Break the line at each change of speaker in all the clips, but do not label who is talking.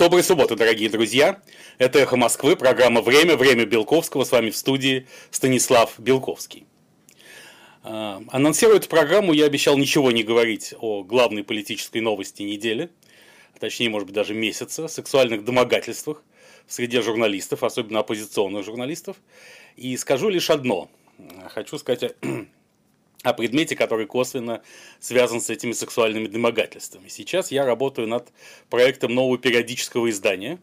Доброй субботы, дорогие друзья. Это «Эхо Москвы», программа «Время», «Время Белковского». С вами в студии Станислав Белковский. А, анонсируя эту программу, я обещал ничего не говорить о главной политической новости недели, точнее, может быть, даже месяца, сексуальных домогательствах в среде журналистов, особенно оппозиционных журналистов. И скажу лишь одно. Хочу сказать о предмете, который косвенно связан с этими сексуальными домогательствами. Сейчас я работаю над проектом нового периодического издания,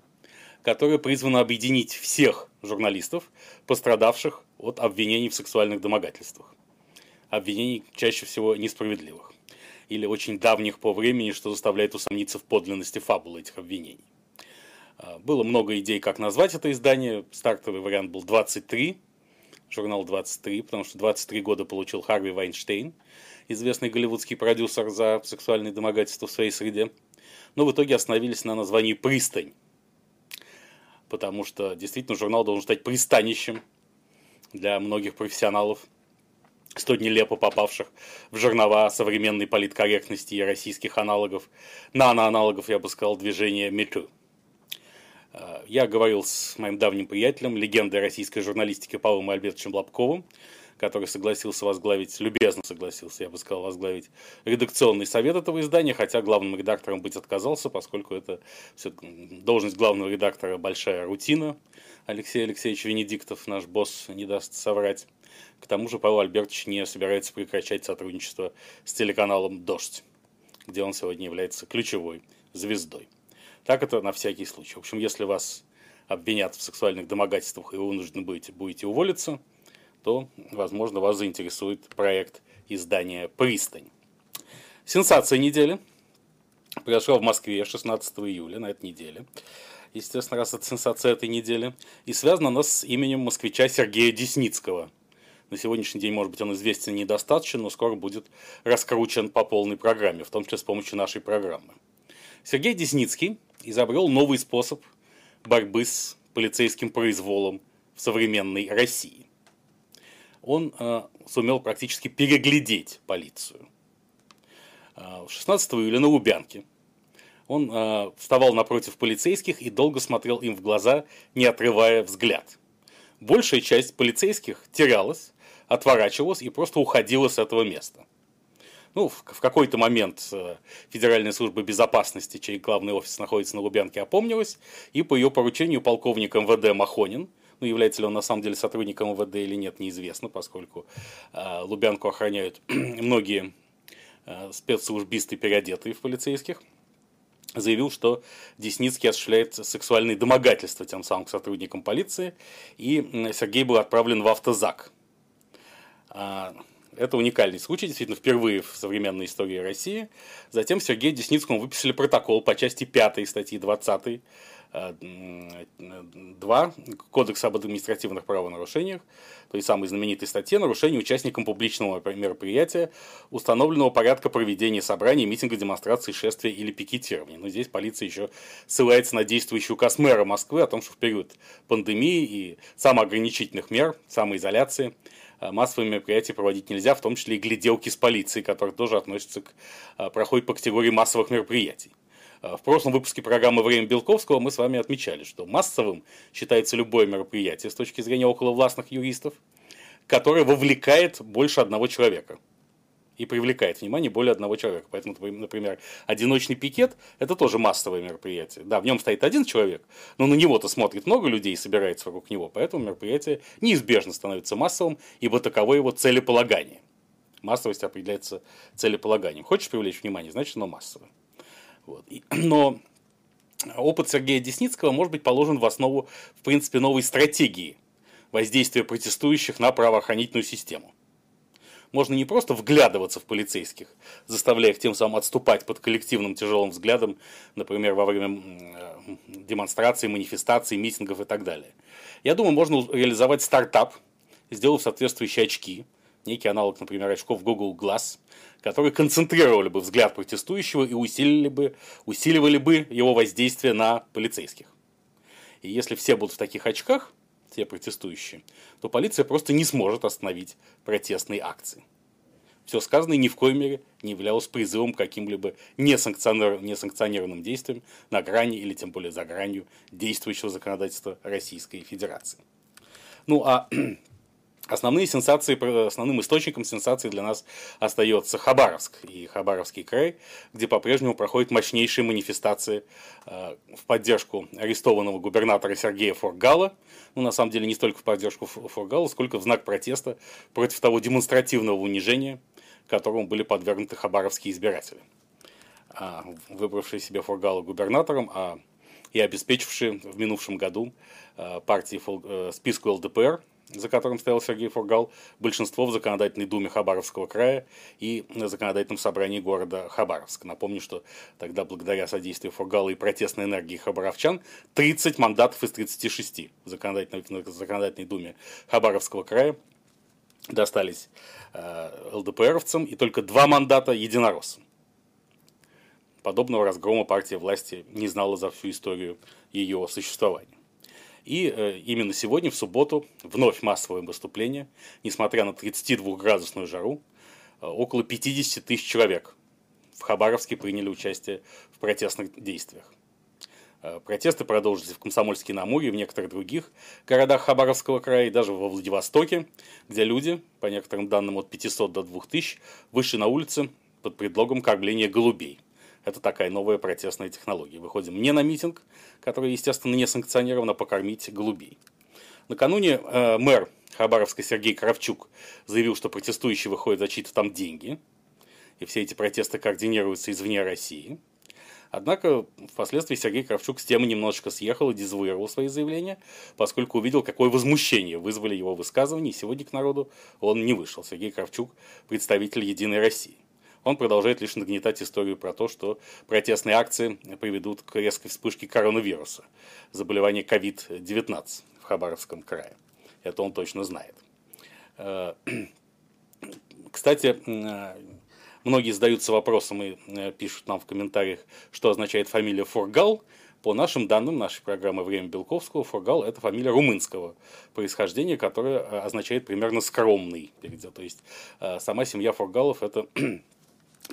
которое призвано объединить всех журналистов, пострадавших от обвинений в сексуальных домогательствах. Обвинений чаще всего несправедливых или очень давних по времени, что заставляет усомниться в подлинности фабулы этих обвинений. А, было много идей, как назвать это издание. Стартовый вариант был 23, журнал 23, потому что 23 года получил Харви Вайнштейн, известный голливудский продюсер за сексуальные домогательства в своей среде. Но в итоге остановились на названии «Пристань», потому что действительно журнал должен стать пристанищем для многих профессионалов, столь нелепо попавших в жернова современной политкорректности и российских аналогов, наноаналогов, я бы сказал, движения МИТУ. Э, я говорил с моим давним приятелем, легендой российской журналистики Павлом Альбертовичем Лобковым, который согласился возглавить, любезно согласился, я бы сказал, возглавить редакционный совет этого издания, хотя главным редактором быть отказался, поскольку это все, должность главного редактора большая рутина. Алексей Алексеевич Венедиктов, наш босс, не даст соврать. К тому же Павел Альбертович не собирается прекращать сотрудничество с телеканалом «Дождь», где он сегодня является ключевой звездой. Так это на всякий случай. В общем, если вас обвинят в сексуальных домогательствах и вы вынуждены будете, будете уволиться, то, возможно, вас заинтересует проект издания «Пристань». Сенсация недели произошла в Москве 16 июля на этой неделе. Естественно, раз это сенсация этой недели. И связана она с именем москвича Сергея Десницкого. На сегодняшний день, может быть, он известен недостаточно, но скоро будет раскручен по полной программе, в том числе с помощью нашей программы. Сергей Десницкий изобрел новый способ борьбы с полицейским произволом в современной России. Он э, сумел практически переглядеть полицию. Э, 16 июля на Лубянке он э, вставал напротив полицейских и долго смотрел им в глаза, не отрывая взгляд. Большая часть полицейских терялась, отворачивалась и просто уходила с этого места – ну, в, какой-то момент э, Федеральная служба безопасности, чей главный офис находится на Лубянке, опомнилась, и по ее поручению полковник МВД Махонин, ну, является ли он на самом деле сотрудником МВД или нет, неизвестно, поскольку э, Лубянку охраняют многие э, спецслужбисты, переодетые в полицейских, заявил, что Десницкий осуществляет сексуальные домогательства тем самым к сотрудникам полиции, и Сергей был отправлен в автозак. Это уникальный случай, действительно, впервые в современной истории России. Затем Сергею Десницкому выписали протокол по части 5 статьи 20 2 э, Кодекса об административных правонарушениях, той самой знаменитой статье нарушение участникам публичного мероприятия установленного порядка проведения собраний, митинга, демонстрации, шествия или пикетирования. Но здесь полиция еще ссылается на действующий указ мэра Москвы о том, что в период пандемии и самоограничительных мер, самоизоляции – Э, массовые мероприятия проводить нельзя, в том числе и гляделки с полицией, которые тоже относятся к, э, проходят по категории массовых мероприятий. Э, в прошлом выпуске программы «Время Белковского» мы с вами отмечали, что массовым считается любое мероприятие с точки зрения околовластных юристов, которое вовлекает больше одного человека и привлекает внимание более одного человека. Поэтому, например, одиночный пикет – это тоже массовое мероприятие. Да, в нем стоит один человек, но на него-то смотрит много людей и собирается вокруг него, поэтому мероприятие неизбежно становится массовым, ибо таково его целеполагание. Массовость определяется целеполаганием. Хочешь привлечь внимание, значит, оно массовое. Вот. И, но опыт Сергея Десницкого может быть положен в основу, в принципе, новой стратегии воздействия протестующих на правоохранительную систему можно не просто вглядываться в полицейских, заставляя их тем самым отступать под коллективным тяжелым взглядом, например, во время э, демонстраций, манифестаций, митингов и так далее. Я думаю, можно реализовать стартап, сделав соответствующие очки, некий аналог, например, очков Google Glass, которые концентрировали бы взгляд протестующего и усилили бы, усиливали бы его воздействие на полицейских. И если все будут в таких очках, все протестующие, то полиция просто не сможет остановить протестные акции. Все сказанное ни в коей мере не являлось призывом к каким-либо несанкционированным действиям на грани или тем более за гранью действующего законодательства Российской Федерации. Ну а Основные сенсации, основным источником сенсаций для нас остается Хабаровск и Хабаровский край, где по-прежнему проходят мощнейшие манифестации э, в поддержку арестованного губернатора Сергея Форгала. Ну, на самом деле, не столько в поддержку Форгала, сколько в знак протеста против того демонстративного унижения, которому были подвергнуты хабаровские избиратели, а, выбравшие себе Форгала губернатором, а и обеспечившие в минувшем году э, партии э, списку ЛДПР – за которым стоял Сергей Фургал, большинство в Законодательной Думе Хабаровского края и на Законодательном собрании города Хабаровск. Напомню, что тогда, благодаря содействию Фургала и протестной энергии хабаровчан, 30 мандатов из 36 в Законодательной, Законодательной Думе Хабаровского края достались э, ЛДПРовцам и только два мандата единороссам. Подобного разгрома партия власти не знала за всю историю ее существования. И э, именно сегодня, в субботу, вновь массовое выступление, несмотря на 32-градусную жару, э, около 50 тысяч человек в Хабаровске приняли участие в протестных действиях. Э, протесты продолжились в Комсомольске на Амуре и в некоторых других городах Хабаровского края, и даже во Владивостоке, где люди, по некоторым данным от 500 до 2000, вышли на улицы под предлогом кормления голубей – это такая новая протестная технология. Выходим не на митинг, который, естественно, не санкционирован, а покормить голубей. Накануне э, мэр Хабаровска Сергей Кравчук заявил, что протестующие выходят за чьи-то там деньги, и все эти протесты координируются извне России. Однако впоследствии Сергей Кравчук с темы немножечко съехал и дезавуировал свои заявления, поскольку увидел, какое возмущение вызвали его высказывания, и сегодня к народу он не вышел. Сергей Кравчук – представитель «Единой России» он продолжает лишь нагнетать историю про то, что протестные акции приведут к резкой вспышке коронавируса, заболевания COVID-19 в Хабаровском крае. Это он точно знает. Э, кстати, э, многие задаются вопросом и э, пишут нам в комментариях, что означает фамилия Форгал. По нашим данным, нашей программы «Время Белковского», Форгал – это фамилия румынского происхождения, которая означает примерно «скромный». То есть, сама семья Форгалов – это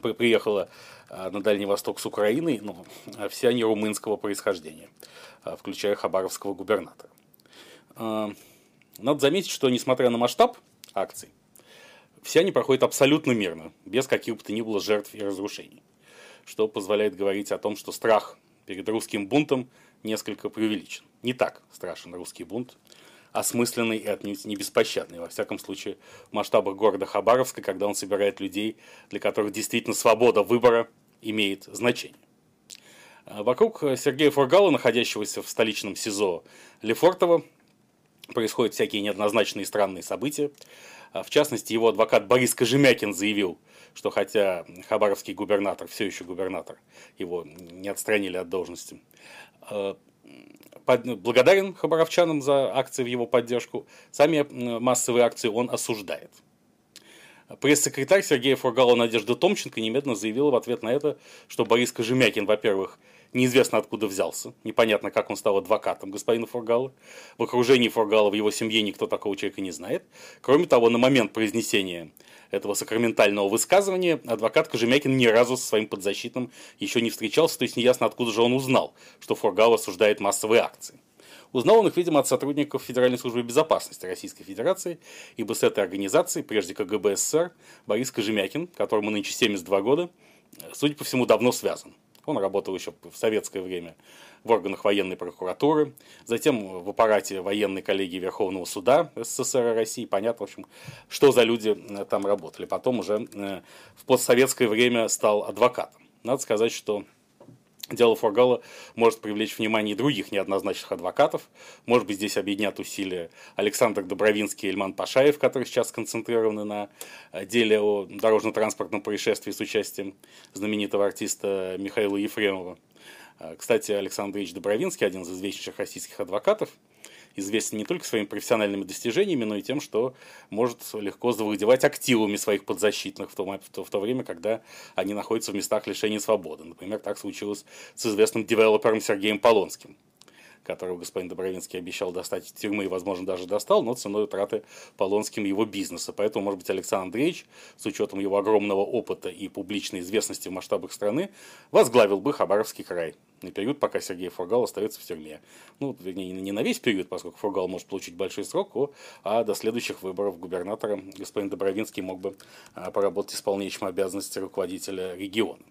приехала а, на Дальний Восток с Украины, но ну, все они румынского происхождения, а, включая хабаровского губернатора. А, надо заметить, что несмотря на масштаб акций, все они проходят абсолютно мирно, без каких бы то ни было жертв и разрушений, что позволяет говорить о том, что страх перед русским бунтом несколько преувеличен. Не так страшен русский бунт, осмысленный и отнюдь не беспощадный, во всяком случае, в масштабах города Хабаровска, когда он собирает людей, для которых действительно свобода выбора имеет значение. А вокруг Сергея Фургала, находящегося в столичном СИЗО Лефортово, происходят всякие неоднозначные и странные события. А в частности, его адвокат Борис Кожемякин заявил, что хотя хабаровский губернатор, все еще губернатор, его не отстранили от должности, а, благодарен хабаровчанам за акции в его поддержку. Сами массовые акции он осуждает. Пресс-секретарь Сергея Фургала Надежда Томченко немедленно заявила в ответ на это, что Борис Кожемякин, во-первых, неизвестно откуда взялся, непонятно, как он стал адвокатом господина Фургала. В окружении Фургала, в его семье никто такого человека не знает. Кроме того, на момент произнесения этого сакраментального высказывания адвокат Кожемякин ни разу со своим подзащитным еще не встречался, то есть неясно, откуда же он узнал, что Фургал осуждает массовые акции. Узнал он их, видимо, от сотрудников Федеральной службы безопасности Российской Федерации, ибо с этой организацией, прежде КГБ СССР, Борис Кожемякин, которому нынче 72 года, судя по всему, давно связан. Он работал еще в советское время в органах военной прокуратуры, затем в аппарате военной коллегии Верховного суда СССР и России. Понятно, в общем, что за люди э, там работали. Потом уже э, в постсоветское время стал адвокатом. Надо сказать, что Дело Фургала может привлечь внимание других неоднозначных адвокатов. Может быть, здесь объединят усилия Александр Добровинский и Ильман Пашаев, которые сейчас сконцентрированы на э, деле о дорожно-транспортном происшествии с участием знаменитого артиста Михаила Ефремова. Э, кстати, Александр Ильич Добровинский, один из известнейших российских адвокатов, известен не только своими профессиональными достижениями, но и тем, что может легко завладевать активами своих подзащитных в то, в то время, когда они находятся в местах лишения свободы. Например, так случилось с известным девелопером Сергеем Полонским. Которого господин Добровинский обещал достать из тюрьмы и, возможно, даже достал, но ценой утраты Полонским его бизнеса. Поэтому, может быть, Александр Андреевич, с учетом его огромного опыта и публичной известности в масштабах страны, возглавил бы Хабаровский край на период, пока Сергей Фургал остается в тюрьме. Ну, вернее, не на весь период, поскольку Фургал может получить большой срок, а до следующих выборов губернатора господин Добровинский мог бы а, поработать исполняющим обязанности руководителя региона.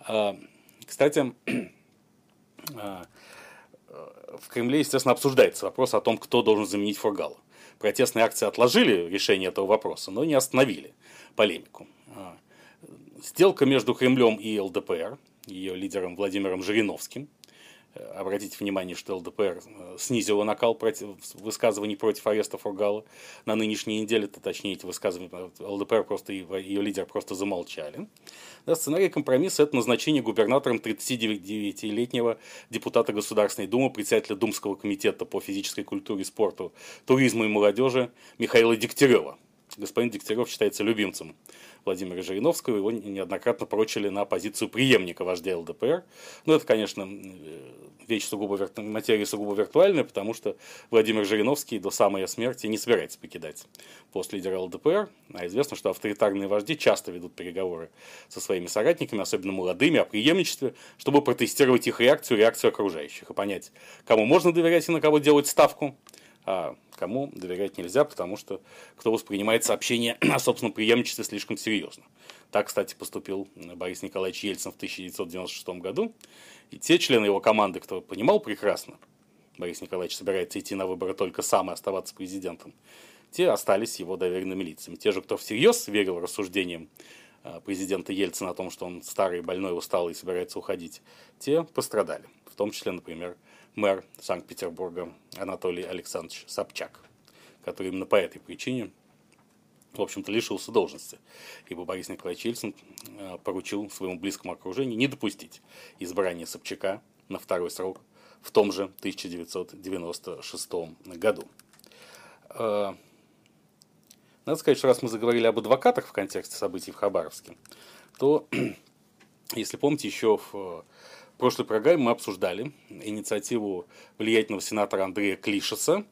А, кстати, а, в Кремле, естественно, обсуждается вопрос о том, кто должен заменить Фургала. Протестные акции отложили решение этого вопроса, но не остановили полемику. Сделка между Кремлем и ЛДПР, ее лидером Владимиром Жириновским, обратите внимание, что ЛДПР э, снизила накал против, высказываний против ареста Фургала на нынешней неделе, то точнее эти высказывания ЛДПР просто, ее лидер просто замолчали. Да, сценарий компромисса – это назначение губернатором 39-летнего депутата Государственной Думы, председателя Думского комитета по физической культуре, спорту, туризму и молодежи Михаила Дегтярева. Господин Дегтярев считается любимцем Владимира Жириновского, его неоднократно прочили на позицию преемника вождя ЛДПР. Но это, конечно, вещь сугубо, материя сугубо виртуальная, потому что Владимир Жириновский до самой смерти не собирается покидать пост лидера ЛДПР. А известно, что авторитарные вожди часто ведут переговоры со своими соратниками, особенно молодыми, о преемничестве, чтобы протестировать их реакцию, реакцию окружающих и понять, кому можно доверять и на кого делать ставку, а кому доверять нельзя, потому что кто воспринимает сообщение о собственном преемничестве слишком серьезно. Так, кстати, поступил Борис Николаевич Ельцин в 1996 году. И те члены его команды, кто понимал прекрасно, Борис Николаевич собирается идти на выборы только сам и оставаться президентом, те остались его доверенными лицами. Те же, кто всерьез верил рассуждениям а, президента Ельцина о том, что он старый, больной, усталый и собирается уходить, те пострадали. В том числе, например, мэр Санкт-Петербурга Анатолий Александрович Собчак, который именно по этой причине в общем-то, лишился должности, ибо Борис Николаевич Ельцин э, поручил своему близкому окружению не допустить избрания Собчака на второй срок в том же 1996 году. Э, надо сказать, что раз мы заговорили об адвокатах в контексте событий в Хабаровске, то, если помните, еще в прошлой программе мы обсуждали инициативу влиятельного сенатора Андрея Клишеса,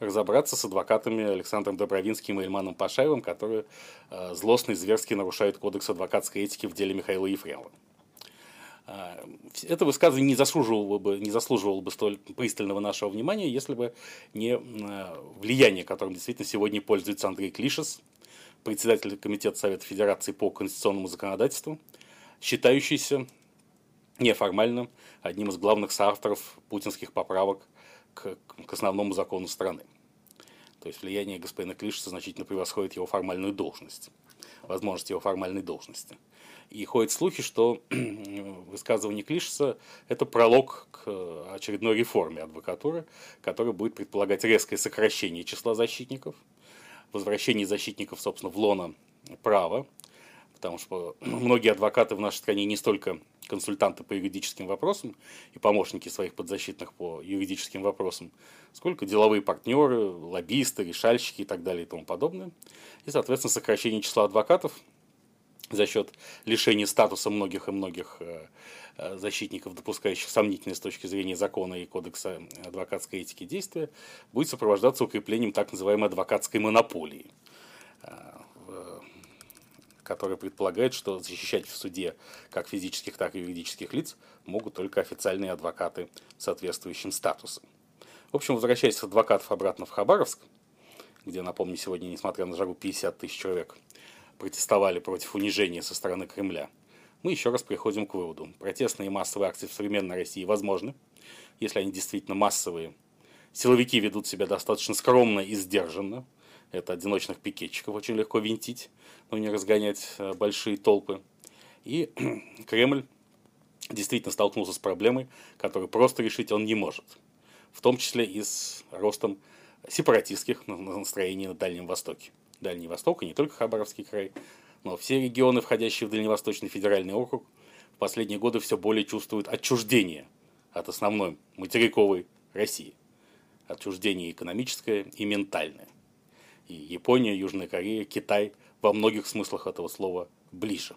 разобраться с адвокатами Александром Добровинским и Ильманом Пашаевым, которые э, злостно и зверски нарушают кодекс адвокатской этики в деле Михаила Ефремова. Э, это высказывание не заслуживало бы, не заслуживало бы столь пристального нашего внимания, если бы не э, влияние, которым действительно сегодня пользуется Андрей Клишес, председатель Комитета Совета Федерации по конституционному законодательству, считающийся неформально одним из главных соавторов путинских поправок к, к основному закону страны. То есть влияние господина Клишеса значительно превосходит его формальную должность, возможность его формальной должности. И ходят слухи, что высказывание Клишеса – это пролог к очередной реформе адвокатуры, которая будет предполагать резкое сокращение числа защитников, возвращение защитников, собственно, в лоно права, потому что многие адвокаты в нашей стране не столько консультанты по юридическим вопросам и помощники своих подзащитных по юридическим вопросам, сколько деловые партнеры, лоббисты, решальщики и так далее и тому подобное. И, соответственно, сокращение числа адвокатов за счет лишения статуса многих и многих э, э, защитников, допускающих сомнительные с точки зрения закона и кодекса адвокатской этики действия, будет сопровождаться укреплением так называемой адвокатской монополии э, который предполагает, что защищать в суде как физических, так и юридических лиц могут только официальные адвокаты соответствующим статусом. В общем, возвращаясь с адвокатов обратно в Хабаровск, где, напомню, сегодня, несмотря на жару, 50 тысяч человек протестовали против унижения со стороны Кремля, мы еще раз приходим к выводу. Протестные массовые акции в современной России возможны, если они действительно массовые. Силовики ведут себя достаточно скромно и сдержанно, это одиночных пикетчиков очень легко винтить, но не разгонять э, большие толпы. И Кремль действительно столкнулся с проблемой, которую просто решить он не может. В том числе и с ростом сепаратистских настроений на Дальнем Востоке. Дальний Восток, и не только Хабаровский край, но все регионы, входящие в Дальневосточный федеральный округ, в последние годы все более чувствуют отчуждение от основной материковой России. Отчуждение экономическое и ментальное и Япония, Южная Корея, Китай во многих смыслах этого слова ближе.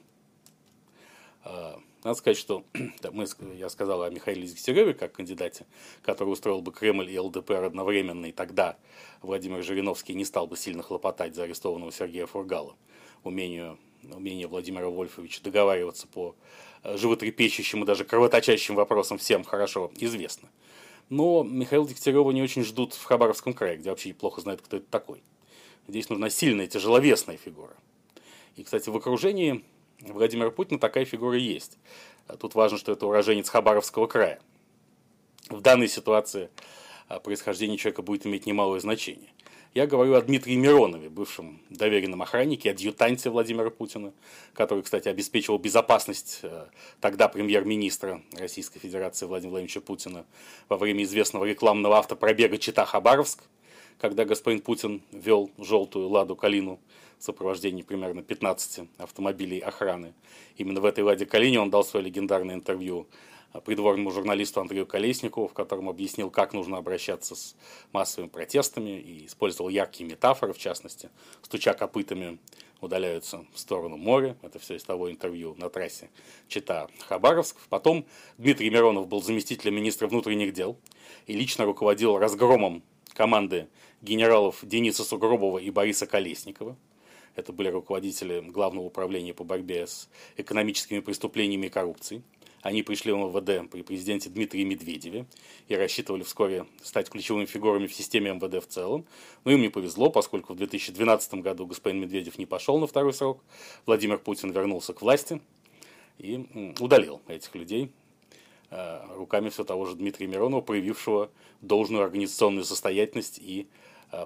А, Надо сказать, что да, мы, я сказал о Михаиле Дегтяреве как кандидате, который устроил бы Кремль и ЛДПР одновременно, и тогда Владимир Жириновский не стал бы сильно хлопотать за арестованного Сергея Фургала. Умению, умение Владимира Вольфовича договариваться по э, животрепещущим и даже кровоточащим вопросам всем хорошо известно. Но Михаила Дегтярева не очень ждут в Хабаровском крае, где вообще плохо знают, кто это такой. Здесь нужна сильная, тяжеловесная фигура. И, кстати, в окружении Владимира Путина такая фигура есть. А тут важно, что это уроженец Хабаровского края. В данной ситуации а, происхождение человека будет иметь немалое значение. Я говорю о Дмитрии Миронове, бывшем доверенном охраннике, адъютанте Владимира Путина, который, кстати, обеспечивал безопасность э, тогда премьер-министра Российской Федерации Владимира Владимировича Путина во время известного рекламного автопробега Чита-Хабаровск, когда господин Путин вел желтую «Ладу Калину» в сопровождении примерно 15 автомобилей охраны. Именно в этой «Ладе Калине» он дал свое легендарное интервью придворному журналисту Андрею Колесникову, в котором объяснил, как нужно обращаться с массовыми протестами и использовал яркие метафоры, в частности, стуча копытами удаляются в сторону моря. Это все из того интервью на трассе Чита-Хабаровск. Потом Дмитрий Миронов был заместителем министра внутренних дел и лично руководил разгромом команды генералов Дениса Сугробова и Бориса Колесникова. Это были руководители Главного управления по борьбе с экономическими преступлениями и коррупцией. Они пришли в МВД при президенте Дмитрии Медведеве и рассчитывали вскоре стать ключевыми фигурами в системе МВД в целом. Но им не повезло, поскольку в 2012 году господин Медведев не пошел на второй срок. Владимир Путин вернулся к власти и удалил этих людей Э, руками все того же Дмитрия Миронова, проявившего должную организационную состоятельность и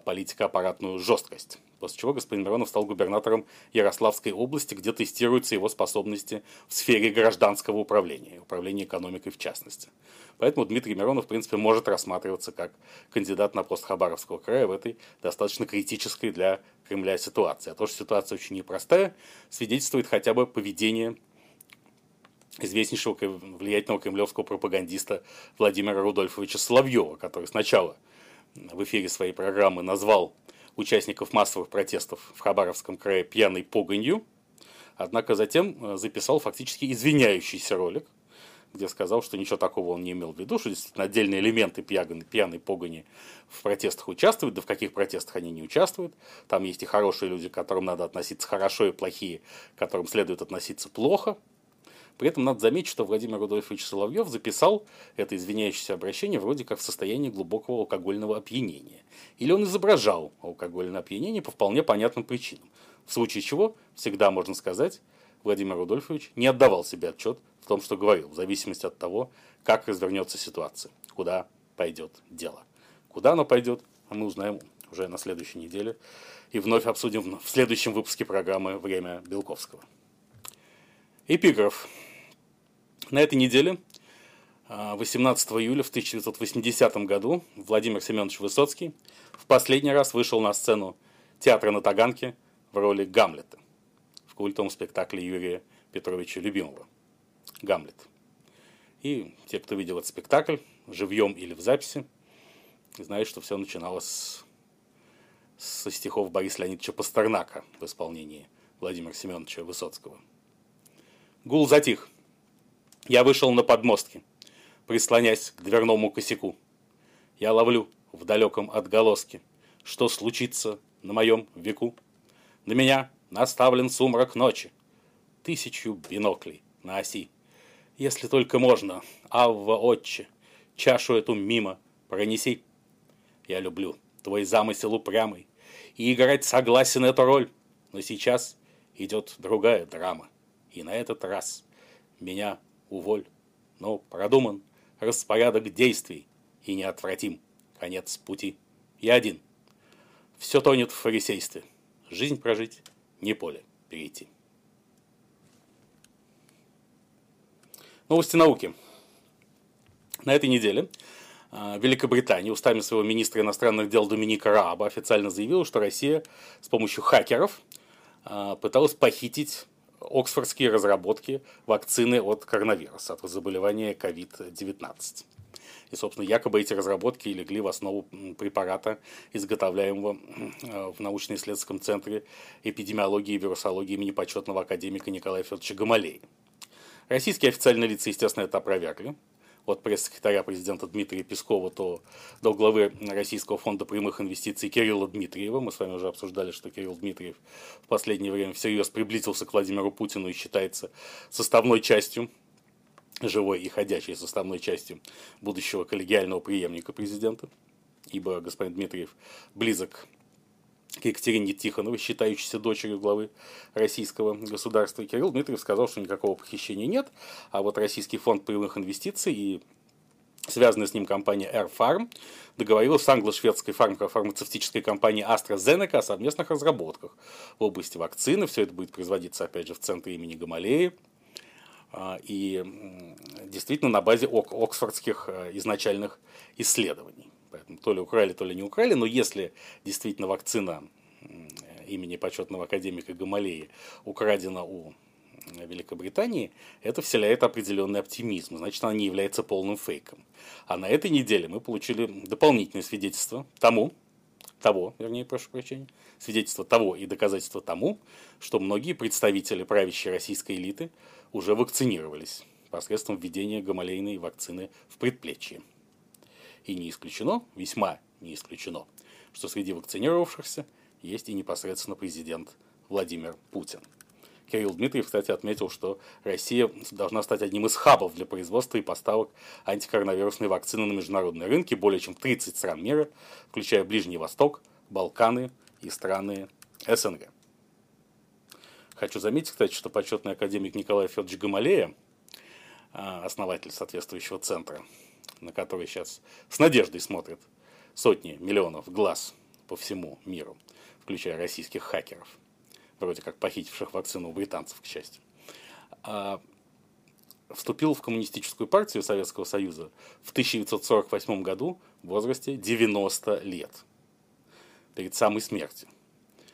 политико-аппаратную жесткость. После чего господин Миронов стал губернатором Ярославской области, где тестируются его способности в сфере гражданского управления, управления экономикой в частности. Поэтому Дмитрий Миронов, в принципе, может рассматриваться как кандидат на пост Хабаровского края в этой достаточно критической для Кремля ситуации. А то, что ситуация очень непростая, свидетельствует хотя бы поведение известнейшего влиятельного кремлевского пропагандиста Владимира Рудольфовича Соловьева, который сначала в эфире своей программы назвал участников массовых протестов в Хабаровском крае пьяной погонью, однако затем э, записал фактически извиняющийся ролик, где сказал, что ничего такого он не имел в виду, что действительно отдельные элементы пьяной, пьяной погони в протестах участвуют, да в каких протестах они не участвуют. Там есть и хорошие люди, к которым надо относиться хорошо, и плохие, к которым следует относиться плохо – при этом надо заметить, что Владимир Рудольфович Соловьев записал это извиняющееся обращение вроде как в состоянии глубокого алкогольного опьянения. Или он изображал алкогольное опьянение по вполне понятным причинам. В случае чего, всегда можно сказать, Владимир Рудольфович не отдавал себе отчет в том, что говорил, в зависимости от того, как развернется ситуация, куда пойдет дело. Куда оно пойдет, мы узнаем уже на следующей неделе и вновь обсудим в следующем выпуске программы «Время Белковского». Эпиграф. На этой неделе, 18 а, июля в 1980 году, Владимир Семенович Высоцкий в последний раз вышел на сцену театра на Таганке в роли Гамлета в культовом спектакле Юрия Петровича Любимого «Гамлет». И те, кто видел этот спектакль, живьем или в записи, знают, что все начиналось со стихов Бориса Леонидовича Пастернака в исполнении Владимира Семеновича Высоцкого. Гул затих. Я вышел на подмостки, прислонясь к дверному косяку. Я ловлю в далеком отголоске, что случится на моем веку. На меня наставлен сумрак ночи, тысячу биноклей на оси. Если только можно, Авва, отче, чашу эту мимо пронеси. Я люблю твой замысел упрямый и играть согласен эту роль, но сейчас идет другая драма, и на этот раз меня уволь. Но продуман распорядок действий и неотвратим конец пути. Я один. Все тонет в фарисействе. Жизнь прожить, не поле перейти. Новости науки. На этой неделе а, Великобритания устами своего министра иностранных дел Доминика Рааба официально заявила, что Россия с помощью хакеров а, пыталась похитить оксфордские разработки вакцины от коронавируса, от заболевания COVID-19. И, собственно, якобы эти разработки легли в основу препарата, изготовляемого в научно-исследовательском центре эпидемиологии и вирусологии имени почетного академика Николая Федоровича Гамалея. Российские официальные лица, естественно, это опровергли. От пресс-секретаря президента Дмитрия Пескова то до главы Российского фонда прямых инвестиций Кирилла Дмитриева. Мы с вами уже обсуждали, что Кирилл Дмитриев в последнее время всерьез приблизился к Владимиру Путину и считается составной частью живой и ходячей составной частью будущего коллегиального преемника президента, ибо господин Дмитриев близок к Екатерине Тихоновой, считающейся дочерью главы российского государства. Кирилл Дмитриев сказал, что никакого похищения нет, а вот Российский фонд прямых инвестиций и связанная с ним компания Air Farm договорилась с англо-шведской фармацевтической компанией AstraZeneca о совместных разработках в области вакцины. Все это будет производиться, опять же, в центре имени Гамалеи. А, и действительно на базе оксфордских э, изначальных исследований. То ли украли, то ли не украли, но если действительно вакцина имени почетного академика Гамалеи украдена у Великобритании, это вселяет определенный оптимизм. Значит, она не является полным фейком. А на этой неделе мы получили дополнительное свидетельство тому, того, вернее, прошу прощения, свидетельство того и доказательство тому, что многие представители правящей российской элиты уже вакцинировались посредством введения гамалейной вакцины в предплечье. И не исключено, весьма не исключено, что среди вакцинировавшихся есть и непосредственно президент Владимир Путин. Кирилл Дмитриев, кстати, отметил, что Россия должна стать одним из хабов для производства и поставок антикоронавирусной вакцины на международные рынки более чем 30 стран мира, включая Ближний Восток, Балканы и страны СНГ. Хочу заметить, кстати, что почетный академик Николай Федорович Гамалея, а, основатель соответствующего центра, на который сейчас с надеждой смотрят сотни миллионов глаз по всему миру, включая российских хакеров – вроде как похитивших вакцину у британцев, к счастью, а, вступил в коммунистическую партию Советского Союза в 1948 году в возрасте 90 лет, перед самой смертью,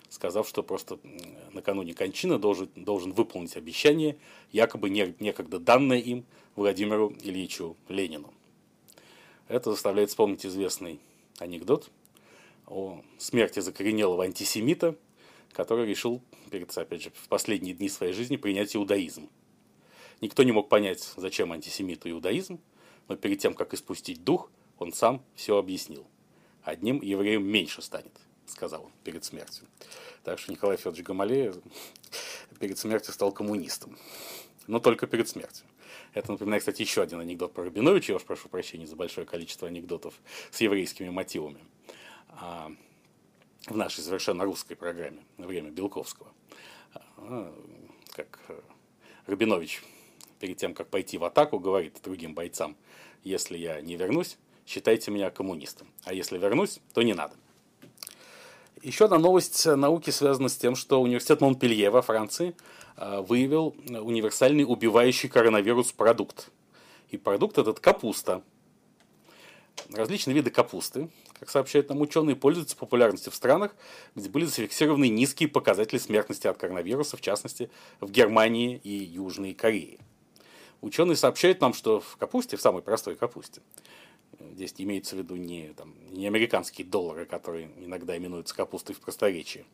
сказав, что просто накануне кончины должен, должен выполнить обещание, якобы не, некогда данное им Владимиру Ильичу Ленину. Это заставляет вспомнить известный анекдот о смерти закоренелого антисемита – который решил, перед, опять же, в последние дни своей жизни принять иудаизм. Никто не мог понять, зачем антисемиту иудаизм, но перед тем, как испустить дух, он сам все объяснил. Одним евреем меньше станет, сказал он перед смертью. Так что Николай Федорович Гамалеев перед смертью стал коммунистом. Но только перед смертью. Это напоминает, кстати, еще один анекдот про Рабиновича. Я уж прошу прощения за большое количество анекдотов с еврейскими мотивами. А, в нашей совершенно русской программе «Время Белковского». А, как э, Рабинович перед тем, как пойти в атаку, говорит другим бойцам, если я не вернусь, считайте меня коммунистом, а если вернусь, то не надо. Еще одна новость науки связана с тем, что университет Монпелье во Франции выявил универсальный убивающий коронавирус продукт. И продукт этот капуста. Различные виды капусты, как сообщают нам ученые, пользуются популярностью в странах, где были зафиксированы низкие показатели смертности от коронавируса, в частности, в Германии и Южной Корее. Ученые сообщают нам, что в капусте, в самой простой капусте, здесь имеется в виду не, там, не американские доллары, которые иногда именуются капустой в просторечии,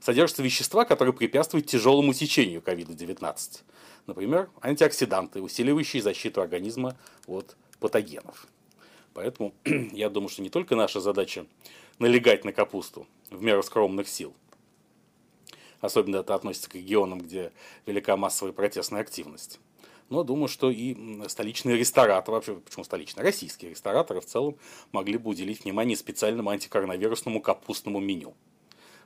содержатся вещества, которые препятствуют тяжелому течению COVID-19. Например, антиоксиданты, усиливающие защиту организма от патогенов. Поэтому я думаю, что не только наша задача налегать на капусту в меру скромных сил, особенно это относится к регионам, где велика массовая протестная активность, но думаю, что и столичные рестораторы, вообще почему столичные, российские рестораторы в целом могли бы уделить внимание специальному антикоронавирусному капустному меню –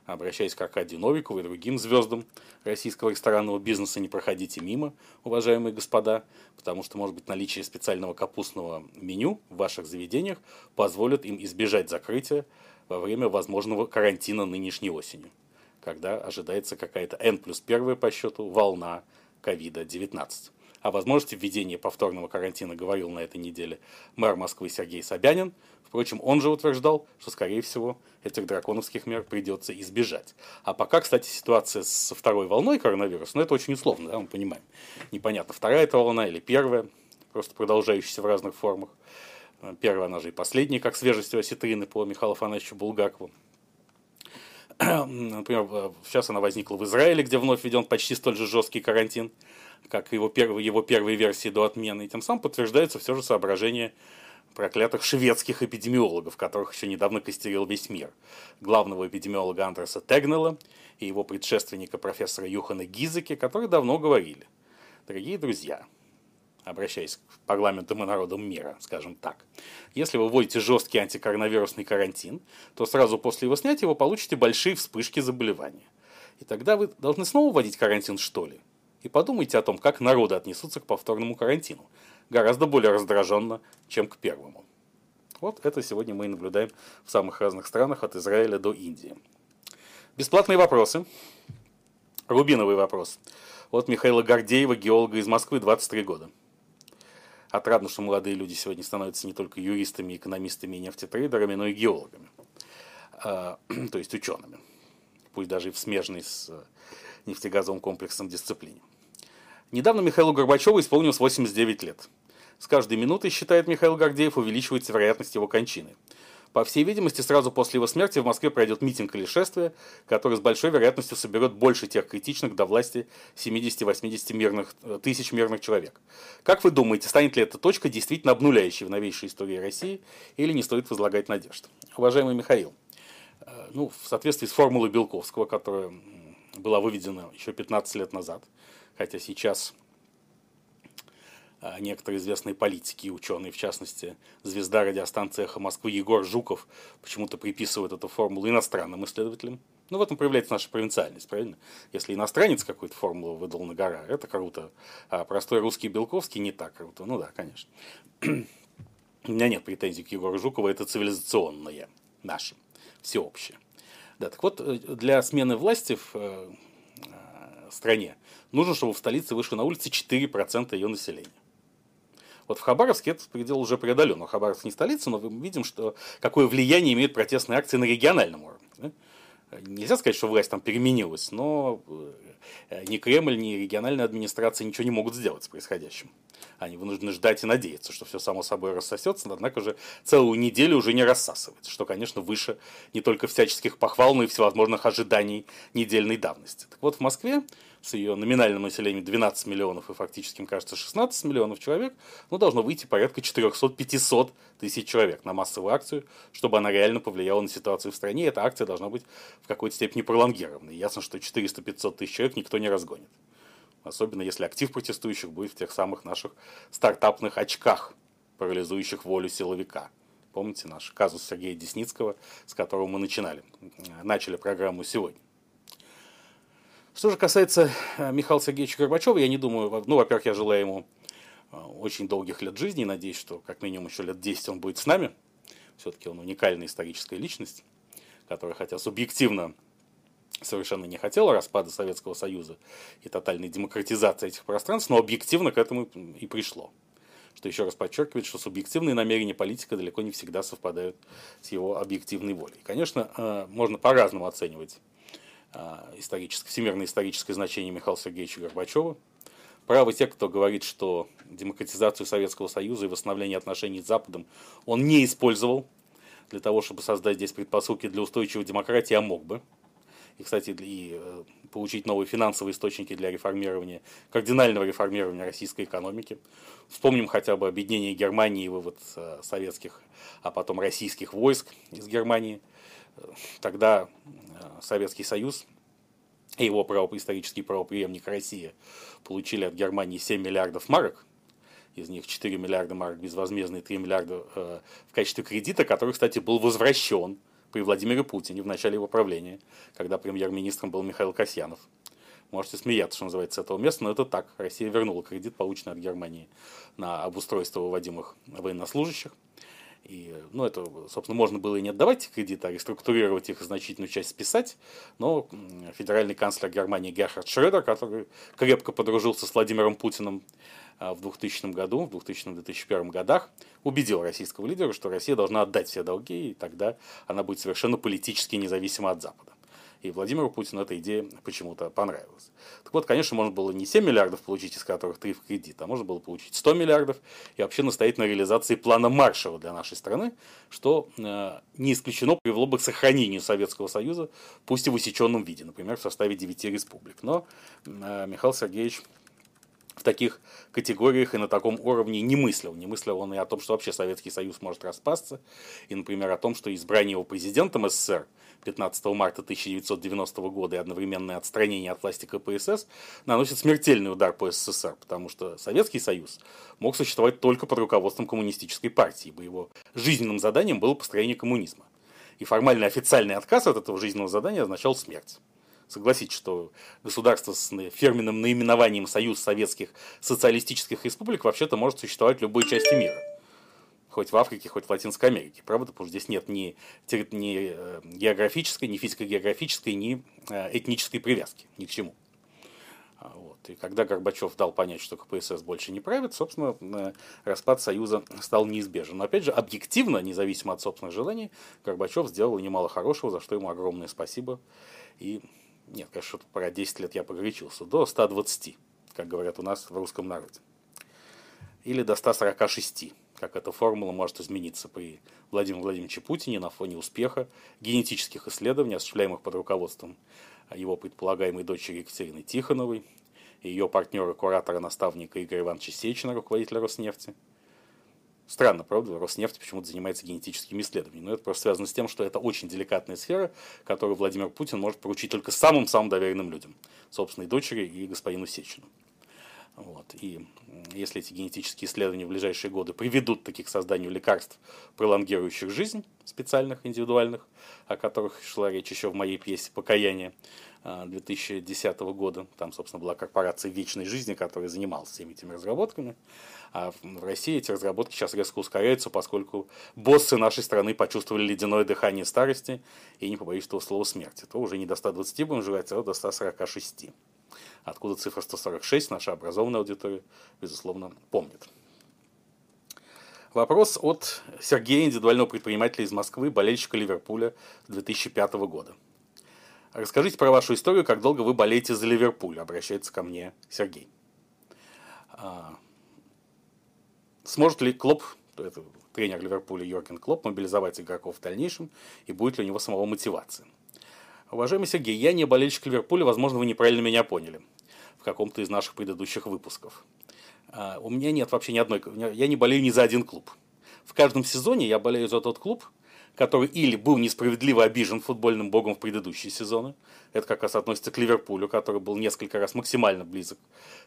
обращаясь к Аркадию Новикову и другим звездам российского ресторанного бизнеса, не проходите мимо, уважаемые господа, потому что, может быть, наличие специального капустного меню в ваших заведениях позволит им избежать закрытия во время возможного карантина нынешней осенью, когда ожидается какая-то N плюс первая по счету волна ковида-19. О возможности введения повторного карантина говорил на этой неделе мэр Москвы Сергей Собянин – Впрочем, он же утверждал, что, скорее всего, этих драконовских мер придется избежать. А пока, кстати, ситуация со второй волной коронавируса, ну, это очень условно, да, мы понимаем. Непонятно, вторая это волна или первая, просто продолжающаяся в разных формах. Первая, она же и последняя, как свежестью осетрины по Михаилу Афанасьевичу Булгакову. Например, сейчас она возникла в Израиле, где вновь введен почти столь же жесткий карантин. Как его, первой, его первой версии до отмены. И тем самым подтверждается все же соображение проклятых шведских эпидемиологов, которых еще недавно костерил весь мир. Главного эпидемиолога Андреса Тегнела и его предшественника профессора Юхана Гизеки, которые давно говорили. Дорогие друзья, обращаясь к парламентам и народам мира, скажем так. Если вы вводите жесткий антикоронавирусный карантин, то сразу после его снятия вы получите большие вспышки заболевания. И тогда вы должны снова вводить карантин, что ли? И подумайте о том, как народы отнесутся к повторному карантину. Гораздо более раздраженно, чем к первому. Вот это сегодня мы и наблюдаем в самых разных странах, от Израиля до Индии. Бесплатные вопросы. Рубиновый вопрос. Вот Михаила Гордеева, геолога из Москвы, 23 года. Отрадно, что молодые люди сегодня становятся не только юристами, экономистами и нефтетрейдерами, но и геологами. А, то есть учеными. Пусть даже и в смежной с э, нефтегазовым комплексом дисциплине. Недавно Михаилу Горбачеву исполнилось 89 лет. С каждой минутой, считает Михаил Гордеев, увеличивается вероятность его кончины. По всей видимости, сразу после его смерти в Москве пройдет митинг или шествие, который с большой вероятностью соберет больше тех критичных до власти 70-80 мирных, э, тысяч мирных человек. Как вы думаете, станет ли эта точка действительно обнуляющей в новейшей истории России или не стоит возлагать надежд? Уважаемый Михаил, э, ну, в соответствии с формулой Белковского, которая была выведена еще 15 лет назад, хотя сейчас а, некоторые известные политики и ученые, в частности, звезда радиостанции «Эхо Москвы» Егор Жуков почему-то приписывают эту формулу иностранным исследователям. Ну, в этом проявляется наша провинциальность, правильно? Если иностранец какую-то формулу выдал на гора, это круто. А простой русский Белковский не так круто. Ну да, конечно. У меня нет претензий к Егору Жукову, это цивилизационное, наше, всеобщее. Да, так вот, э, для смены власти в э, э, стране нужно, чтобы в столице вышло на улице 4% ее населения. Вот в Хабаровске этот предел уже преодолен. Но Хабаровск не столица, но мы видим, что какое влияние имеют протестные акции на региональном уровне. Нельзя сказать, что власть там переменилась, но э, ни Кремль, ни региональная администрация ничего не могут сделать с происходящим. Они вынуждены ждать и надеяться, что все само собой рассосется, однако же целую неделю уже не рассасывается, что, конечно, выше не только всяческих похвал, но и всевозможных ожиданий недельной давности. Так вот, в Москве с ее номинальным населением 12 миллионов и фактически, кажется, 16 миллионов человек, ну, должно выйти порядка 400-500 тысяч человек на массовую акцию, чтобы она реально повлияла на ситуацию в стране. Эта акция должна быть в какой-то степени пролонгирована. И ясно, что 400-500 тысяч человек никто не разгонит. Особенно если актив протестующих будет в тех самых наших стартапных очках, парализующих волю силовика. Помните наш казус Сергея Десницкого, с которого мы начинали, начали программу сегодня. Что же касается э, Михаила Сергеевича Горбачева, я не думаю, ну, во-первых, я желаю ему э, очень долгих лет жизни, надеюсь, что как минимум еще лет 10 он будет с нами. Все-таки он уникальная историческая личность, которая, хотя субъективно совершенно не хотела распада Советского Союза и тотальной демократизации этих пространств, но объективно к этому и пришло. Что еще раз подчеркивает, что субъективные намерения политика далеко не всегда совпадают с его объективной волей. Конечно, э, можно по-разному оценивать историческое, всемирное историческое значение Михаила Сергеевича Горбачева. Правы те, кто говорит, что демократизацию Советского Союза и восстановление отношений с Западом он не использовал для того, чтобы создать здесь предпосылки для устойчивой демократии, а мог бы. И, кстати, и э, получить новые финансовые источники для реформирования, кардинального реформирования российской экономики. Вспомним хотя бы объединение Германии и вывод э, советских, а потом российских войск из Германии – тогда э, Советский Союз и его правоисторический правоприемник Россия получили от Германии 7 миллиардов марок, из них 4 миллиарда марок безвозмездные, 3 миллиарда э, в качестве кредита, который, кстати, был возвращен при Владимире Путине в начале его правления, когда премьер-министром был Михаил Касьянов. Можете смеяться, что называется, с этого места, но это так. Россия вернула кредит, полученный от Германии на обустройство выводимых военнослужащих. И, ну, это, собственно, можно было и не отдавать кредиты, а реструктурировать их, значительную часть списать. Но федеральный канцлер Германии Герхард Шредер, который крепко подружился с Владимиром Путиным а, в 2000 году, в 2000-2001 годах, убедил российского лидера, что Россия должна отдать все долги, и тогда она будет совершенно политически независима от Запада. И Владимиру Путину эта идея почему-то понравилась. Так вот, конечно, можно было не 7 миллиардов получить, из которых 3 в кредит, а можно было получить 100 миллиардов и вообще настоять на реализации плана Маршалла для нашей страны, что э, не исключено привело бы к сохранению Советского Союза, пусть и в усеченном виде, например, в составе 9 республик. Но э, Михаил Сергеевич в таких категориях и на таком уровне не мыслил. Не мыслил он и о том, что вообще Советский Союз может распасться, и, например, о том, что избрание его президентом СССР 15 марта 1990 года и одновременное отстранение от власти КПСС наносит смертельный удар по СССР, потому что Советский Союз мог существовать только под руководством коммунистической партии, ибо его жизненным заданием было построение коммунизма. И формальный официальный отказ от этого жизненного задания означал смерть. Согласитесь, что государство с фирменным наименованием Союз Советских Социалистических Республик вообще-то может существовать в любой части мира. Хоть в Африке, хоть в Латинской Америке. Правда, потому что здесь нет ни, ни э, географической, ни физико-географической, ни э, этнической привязки. Ни к чему. А, вот. И когда Горбачев дал понять, что КПСС больше не правит, собственно, э, распад Союза стал неизбежен. Но опять же, объективно, независимо от собственных желаний, Горбачев сделал немало хорошего, за что ему огромное спасибо. И нет, конечно, про 10 лет я погорячился, до 120, как говорят у нас в русском народе. Или до 146, как эта формула может измениться при Владимире Владимировиче Путине на фоне успеха генетических исследований, осуществляемых под руководством его предполагаемой дочери Екатерины Тихоновой, и ее партнера, куратора-наставника Игоря Ивановича Сечина, руководителя Роснефти – Странно, правда, Роснефть почему-то занимается генетическими исследованиями. Но это просто связано с тем, что это очень деликатная сфера, которую Владимир Путин может поручить только самым-самым доверенным людям. Собственной дочери и господину Сечину. Вот. И если эти генетические исследования в ближайшие годы приведут таки к созданию лекарств, пролонгирующих жизнь, специальных, индивидуальных, о которых шла речь еще в моей пьесе «Покаяние», 2010 года. Там, собственно, была корпорация вечной жизни, которая занималась всеми этими разработками. А в России эти разработки сейчас резко ускоряются, поскольку боссы нашей страны почувствовали ледяное дыхание старости и, не побоюсь этого слова, смерти. То уже не до 120 будем жрать, а до 146. Откуда цифра 146, наша образованная аудитория, безусловно, помнит. Вопрос от Сергея, индивидуального предпринимателя из Москвы, болельщика Ливерпуля 2005 года. Расскажите про вашу историю, как долго вы болеете за Ливерпуль, обращается ко мне Сергей. А, сможет ли Клоп, это тренер Ливерпуля Йорген Клоп, мобилизовать игроков в дальнейшем, и будет ли у него самого мотивация? Уважаемый Сергей, я не болельщик Ливерпуля, возможно, вы неправильно меня поняли в каком-то из наших предыдущих выпусков. А, у меня нет вообще ни одной, я не болею ни за один клуб. В каждом сезоне я болею за тот клуб, который или был несправедливо обижен футбольным богом в предыдущие сезоны, это как раз относится к Ливерпулю, который был несколько раз максимально близок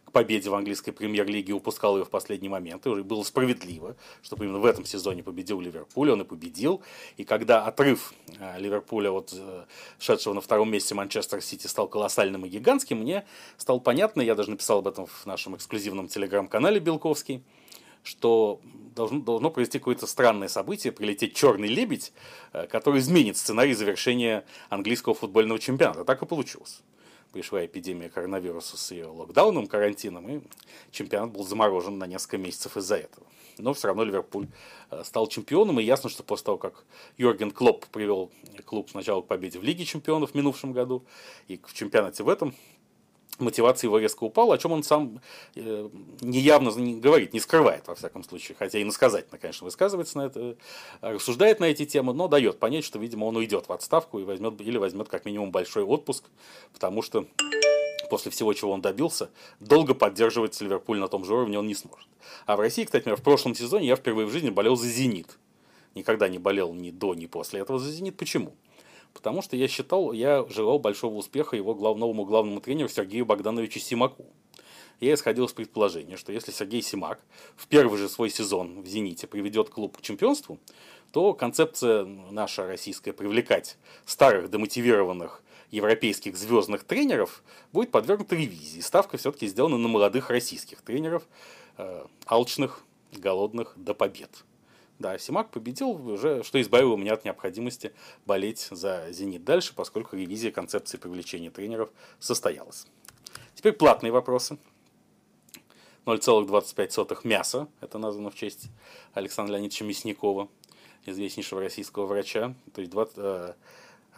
к победе в английской премьер-лиге упускал ее в последний момент, и уже было справедливо, что именно в этом сезоне победил Ливерпуль, он и победил, и когда отрыв э, Ливерпуля от э, шедшего на втором месте Манчестер Сити стал колоссальным и гигантским, мне стало понятно, я даже написал об этом в нашем эксклюзивном телеграм-канале Белковский, что должно, должно произойти какое-то странное событие, прилететь черный лебедь, э, который изменит сценарий завершения английского футбольного чемпионата. Так и получилось. Пришла эпидемия коронавируса с ее локдауном, карантином, и чемпионат был заморожен на несколько месяцев из-за этого. Но все равно Ливерпуль э, стал чемпионом, и ясно, что после того, как Юрген Клоп привел клуб сначала к победе в Лиге чемпионов в минувшем году и в чемпионате в этом, мотивация его резко упала, о чем он сам э, неявно не говорит, не скрывает, во всяком случае, хотя и насказательно, конечно, высказывается на это, рассуждает на эти темы, но дает понять, что, видимо, он уйдет в отставку и возьмет, или возьмет как минимум большой отпуск, потому что после всего, чего он добился, долго поддерживать Ливерпуль на том же уровне он не сможет. А в России, кстати, в прошлом сезоне я впервые в жизни болел за «Зенит». Никогда не болел ни до, ни после этого за «Зенит». Почему? Потому что я считал, я желал большого успеха его главному главному тренеру Сергею Богдановичу Симаку. Я исходил из предположения, что если Сергей Симак в первый же свой сезон в «Зените» приведет клуб к чемпионству, то концепция наша российская привлекать старых демотивированных европейских звездных тренеров будет подвергнута ревизии. Ставка все-таки сделана на молодых российских тренеров, э, алчных, голодных до побед. Да, Симак победил уже, что избавило меня от необходимости болеть за «Зенит» дальше, поскольку ревизия концепции привлечения тренеров состоялась. Теперь платные вопросы. 0,25 мяса, это названо в честь Александра Леонидовича Мясникова, известнейшего российского врача, то есть 20,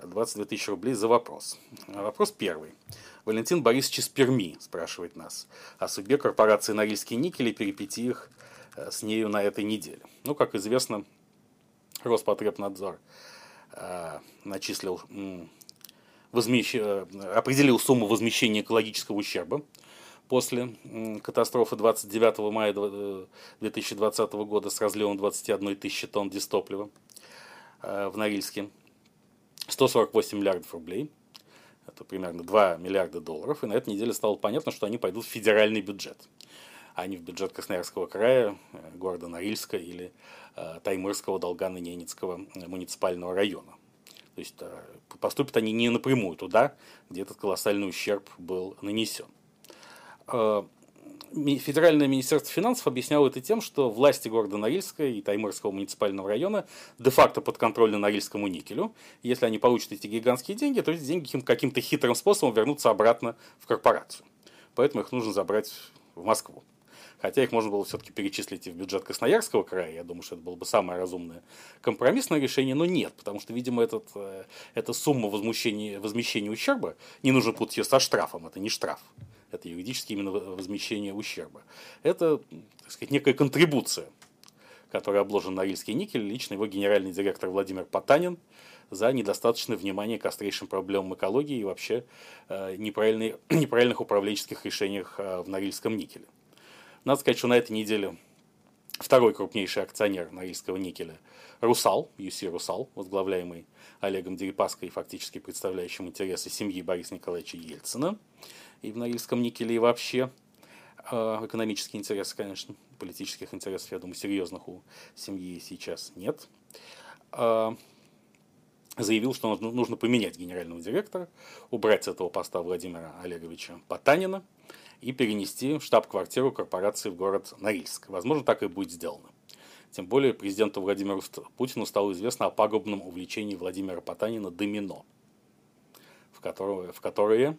22 э, тысячи рублей за вопрос. Вопрос первый. Валентин Борисович из Перми спрашивает нас о судьбе корпорации Норильский никель и перипетиях Э, с нею на этой неделе. Ну, как известно, Роспотребнадзор э, начислил, возмещ... Э, определил сумму возмещения экологического ущерба после катастрофы 29 мая 2020 года с разливом 21 тысячи тонн дистоплива в Норильске. 148 миллиардов рублей. Это примерно 2 миллиарда долларов. И на этой неделе стало понятно, что они пойдут в федеральный бюджет а не в бюджет Красноярского края, э, города Норильска или э, Таймырского, Долгана-Ненецкого э, муниципального района. То есть поступят они не напрямую туда, где этот колоссальный ущерб был нанесен. Федеральное министерство финансов объясняло это тем, что власти города Норильска и Таймырского муниципального района де-факто подконтрольны Норильскому никелю. если они получат эти гигантские деньги, то эти деньги каким-то хитрым способом вернутся обратно в корпорацию. Поэтому их нужно забрать в Москву. Хотя их можно было все-таки перечислить и в бюджет Красноярского края. Я думаю, что это было бы самое разумное компромиссное решение, но нет, потому что, видимо, этот, э, эта сумма возмещения, ущерба, не нужно путать ее со штрафом, это не штраф. Это юридически именно возмещение ущерба. Это, так сказать, некая контрибуция, которая обложен Норильский никель, лично его генеральный директор Владимир Потанин за недостаточное внимание к острейшим проблемам экологии и вообще э, неправильных управленческих решениях э, в Норильском никеле. Надо сказать, что на этой неделе второй крупнейший акционер Норильского никеля Русал, UC Русал, возглавляемый Олегом Дерипаской фактически представляющим интересы семьи Бориса Николаевича Ельцина, и в Норильском никеле и вообще э, экономические интересы, конечно, политических интересов, я думаю, серьезных у семьи сейчас нет, э, заявил, что нужно поменять генерального директора, убрать с этого поста Владимира Олеговича Потанина – и перенести штаб-квартиру корпорации в город Норильск. Возможно, так и будет сделано. Тем более президенту Владимиру Путину стало известно о пагубном увлечении Владимира Потанина домино, в которое, в которое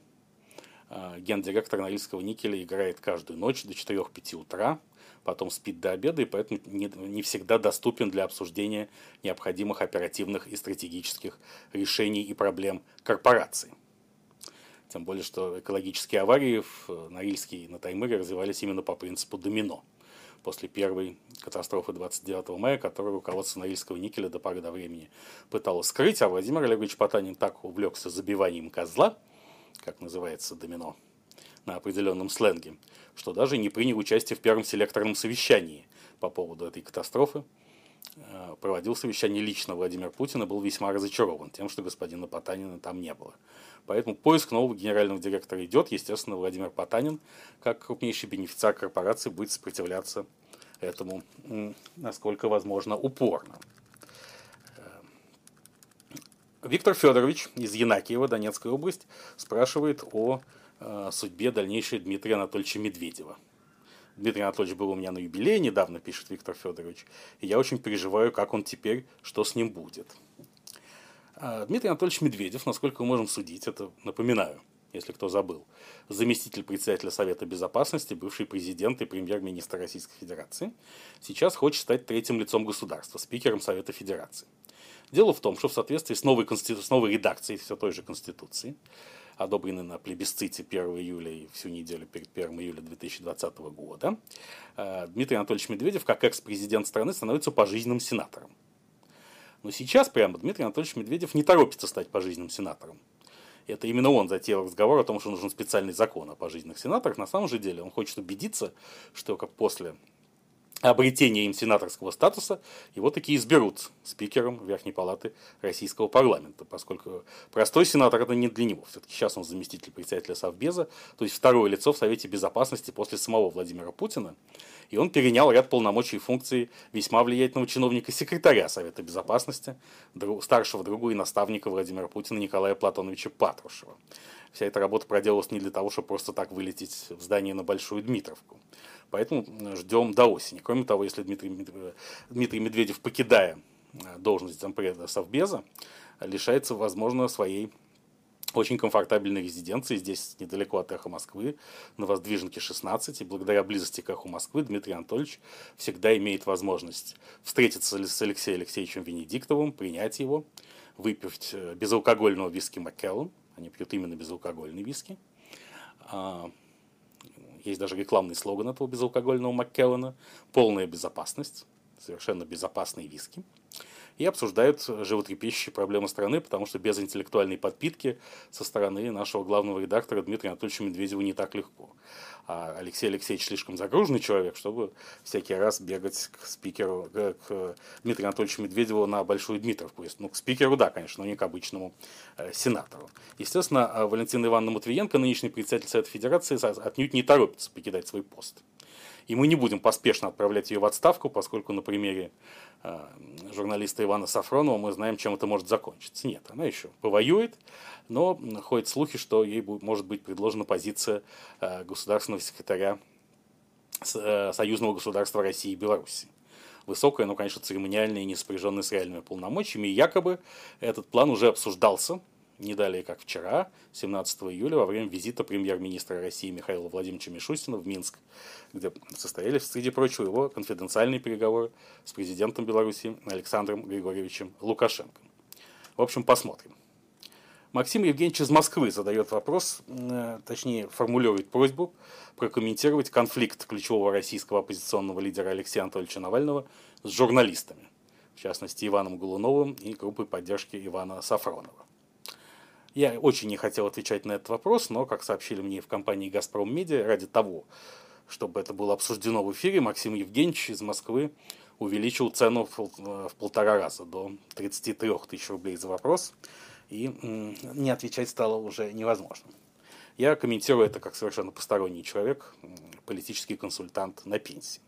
э, гендиректор Норильского никеля играет каждую ночь до 4-5 утра, потом спит до обеда и поэтому не, не всегда доступен для обсуждения необходимых оперативных и стратегических решений и проблем корпорации. Тем более, что экологические аварии в э, Норильске и на Таймыре развивались именно по принципу домино. После первой катастрофы 29 мая, которую руководство Норильского никеля до поры до времени пыталось скрыть, а Владимир Олегович Потанин так увлекся забиванием козла, как называется домино, на определенном сленге, что даже не принял участие в первом селекторном совещании по поводу этой катастрофы, Э, проводил совещание лично Владимир Путин и был весьма разочарован тем, что господина Потанина там не было. Поэтому поиск нового генерального директора идет. Естественно, Владимир Потанин, как крупнейший бенефициар корпорации, будет сопротивляться этому, насколько возможно, упорно. Э, Виктор Федорович из Янакиева, Донецкая область, спрашивает о э, судьбе дальнейшей Дмитрия Анатольевича Медведева. Дмитрий Анатольевич был у меня на юбилее недавно, пишет Виктор Федорович, и я очень переживаю, как он теперь, что с ним будет. А Дмитрий Анатольевич Медведев, насколько мы можем судить, это напоминаю, если кто забыл, заместитель председателя Совета Безопасности, бывший президент и премьер-министр Российской Федерации, сейчас хочет стать третьим лицом государства, спикером Совета Федерации. Дело в том, что в соответствии с новой, конститу... с новой редакцией все той же Конституции, одобренный на плебисците 1 июля и всю неделю перед 1 июля 2020 года, э, Дмитрий Анатольевич Медведев, как экс-президент страны, становится пожизненным сенатором. Но сейчас прямо Дмитрий Анатольевич Медведев не торопится стать пожизненным сенатором. Это именно он затеял разговор о том, что нужен специальный закон о пожизненных сенаторах. На самом же деле он хочет убедиться, что как после обретения им сенаторского статуса, его таки изберут спикером Верхней Палаты Российского парламента, поскольку простой сенатор это не для него. Все-таки сейчас он заместитель председателя Совбеза, то есть второе лицо в Совете Безопасности после самого Владимира Путина. И он перенял ряд полномочий и функций весьма влиятельного чиновника секретаря Совета Безопасности, старшего друга и наставника Владимира Путина Николая Платоновича Патрушева. Вся эта работа проделалась не для того, чтобы просто так вылететь в здание на Большую Дмитровку. Поэтому ждем до осени. Кроме того, если Дмитрий, Дмитрий Медведев, покидая э, должность зампреда Совбеза, лишается, возможно, своей очень комфортабельной резиденции здесь недалеко от Эхо Москвы, на Воздвиженке 16. И благодаря близости к Эхо Москвы Дмитрий Анатольевич всегда имеет возможность встретиться с Алексеем Алексеевичем Венедиктовым, принять его, выпить э, безалкогольного виски Маккеллан, они пьют именно безалкогольный виски. А, есть даже рекламный слоган этого безалкогольного Маккеллана «Полная безопасность». совершенно безопасные виски, и обсуждают животрепещущие проблемы страны, потому что без интеллектуальной подпитки со стороны нашего главного редактора Дмитрия Анатольевича Медведева не так легко. А Алексей Алексеевич слишком загруженный человек, чтобы всякий раз бегать к спикеру, к Дмитрию Анатольевичу Медведеву на Большую Дмитровку. Ну, к спикеру, да, конечно, но не к обычному э, сенатору. Естественно, а Валентина Ивановна Матвиенко, нынешний председатель Совета Федерации, отнюдь не торопится покидать свой пост. И мы не будем поспешно отправлять ее в отставку, поскольку на примере э, журналиста Ивана Сафронова мы знаем, чем это может закончиться. Нет, она еще повоюет, но ходят слухи, что ей может быть предложена позиция э, государственного секретаря э, Союзного государства России и Беларуси. Высокая, но, конечно, церемониальная и не сопряженная с реальными полномочиями. И якобы этот план уже обсуждался не далее, как вчера, 17 июля, во время визита премьер-министра России Михаила Владимировича Мишустина в Минск, где состоялись, среди прочего, его конфиденциальные переговоры с президентом Беларуси Александром Григорьевичем Лукашенко. В общем, посмотрим. Максим Евгеньевич из Москвы задает вопрос, э, точнее формулирует просьбу прокомментировать конфликт ключевого российского оппозиционного лидера Алексея Анатольевича Навального с журналистами, в частности Иваном Голуновым и группой поддержки Ивана Сафронова. Я очень не хотел отвечать на этот вопрос, но, как сообщили мне в компании «Газпром Медиа», ради того, чтобы это было обсуждено в эфире, Максим Евгеньевич из Москвы увеличил цену в полтора раза, до 33 тысяч рублей за вопрос, и не отвечать стало уже невозможно. Я комментирую это как совершенно посторонний человек, политический консультант на пенсии.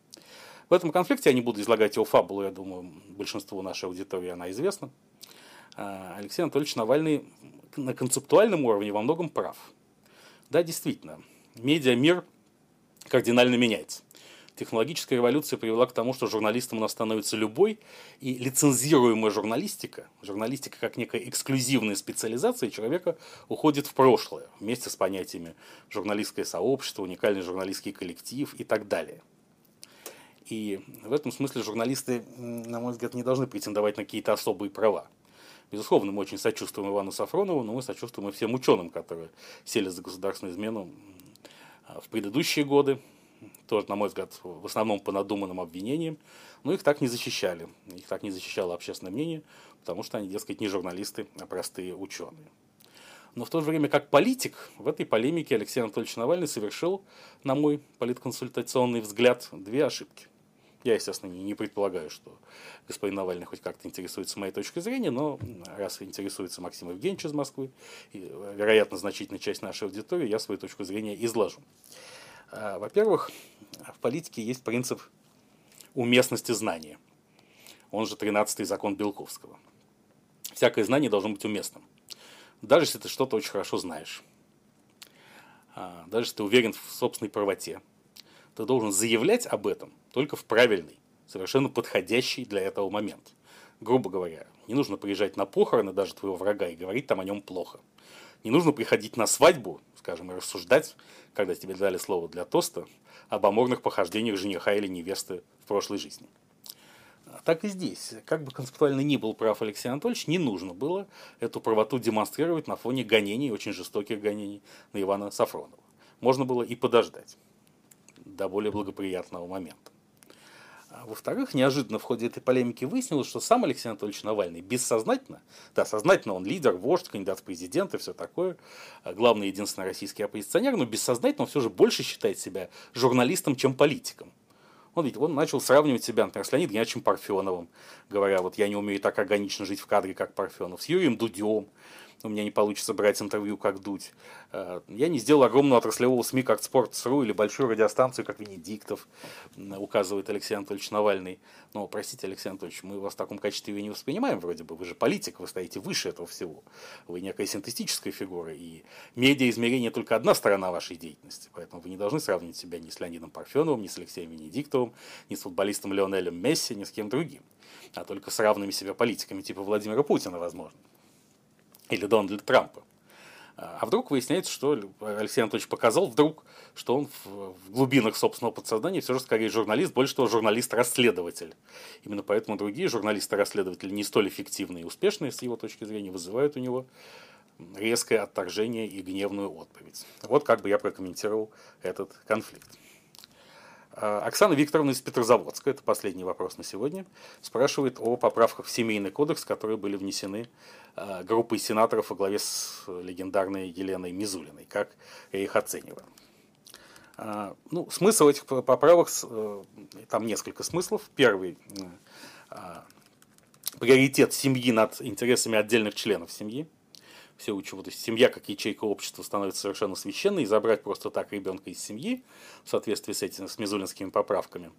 В этом конфликте я не буду излагать его фабулу, я думаю, большинству нашей аудитории она известна. А, Алексей Анатольевич Навальный на концептуальном уровне во многом прав. Да, действительно, медиамир кардинально меняется. Технологическая революция привела к тому, что журналистом у нас становится любой, и лицензируемая журналистика, журналистика как некая эксклюзивная специализация человека уходит в прошлое, вместе с понятиями журналистское сообщество, уникальный журналистский коллектив и так далее. И в этом смысле журналисты, на мой взгляд, не должны претендовать на какие-то особые права. Безусловно, мы очень сочувствуем Ивану Сафронову, но мы сочувствуем и всем ученым, которые сели за государственную измену в предыдущие годы, тоже, на мой взгляд, в основном по надуманным обвинениям, но их так не защищали. Их так не защищало общественное мнение, потому что они, дескать, не журналисты, а простые ученые. Но в то же время, как политик, в этой полемике Алексей Анатольевич Навальный совершил, на мой политконсультационный взгляд, две ошибки. Я, естественно, не, предполагаю, что господин Навальный хоть как-то интересуется моей точкой зрения, но раз интересуется Максим Евгеньевич из Москвы, и, вероятно, значительная часть нашей аудитории, я свою точку зрения изложу. А, во-первых, в политике есть принцип уместности знания. Он же 13-й закон Белковского. Всякое знание должно быть уместным. Даже если ты что-то очень хорошо знаешь. А, даже если ты уверен в собственной правоте – ты должен заявлять об этом только в правильный, совершенно подходящий для этого момент. Грубо говоря, не нужно приезжать на похороны даже твоего врага и говорить там о нем плохо. Не нужно приходить на свадьбу, скажем, и рассуждать, когда тебе дали слово для тоста, об аморных похождениях жениха или невесты в прошлой жизни. Так и здесь. Как бы концептуально ни был прав Алексей Анатольевич, не нужно было эту правоту демонстрировать на фоне гонений, очень жестоких гонений на Ивана Сафронова. Можно было и подождать до более благоприятного момента. А во-вторых, неожиданно в ходе этой полемики выяснилось, что сам Алексей Анатольевич Навальный бессознательно, да, сознательно он лидер, вождь, кандидат в президенты, все такое, а главный единственный российский оппозиционер, но бессознательно он все же больше считает себя журналистом, чем политиком. Он ведь он начал сравнивать себя, например, с Леонидом Геннадьевичем Парфеновым, говоря, вот я не умею так органично жить в кадре, как Парфенов, с Юрием Дудем, у меня не получится брать интервью, как дуть. Э, я не сделал огромного отраслевого СМИ, как Sports.ru или большую радиостанцию, как Венедиктов, указывает Алексей Анатольевич Навальный. Но, простите, Алексей Анатольевич, мы вас в таком качестве не воспринимаем вроде бы. Вы же политик, вы стоите выше этого всего. Вы некая синтетическая фигура, и медиа-измерение только одна сторона вашей деятельности. Поэтому вы не должны сравнивать себя ни с Леонидом Парфеновым, ни с Алексеем Венедиктовым, ни с футболистом Леонелем Месси, ни с кем другим. А только с равными себя политиками типа Владимира Путина, возможно или Дональда Трампа. А вдруг выясняется, что Алексей Анатольевич показал вдруг, что он в глубинах собственного подсознания все же скорее журналист, больше того, журналист-расследователь. Именно поэтому другие журналисты-расследователи не столь эффективные и успешные с его точки зрения вызывают у него резкое отторжение и гневную отповедь. Вот как бы я прокомментировал этот конфликт. А, Оксана Викторовна из Петрозаводска, это последний вопрос на сегодня, спрашивает о поправках в Семейный кодекс, которые были внесены а, группой сенаторов во главе с легендарной Еленой Мизулиной. Как я их оцениваю? А, ну, смысл этих поправок, э, там несколько смыслов. Первый – приоритет семьи над интересами отдельных членов семьи все учу, то есть семья как ячейка общества становится совершенно священной, и забрать просто так ребенка из семьи в соответствии с этими с мизулинскими поправками,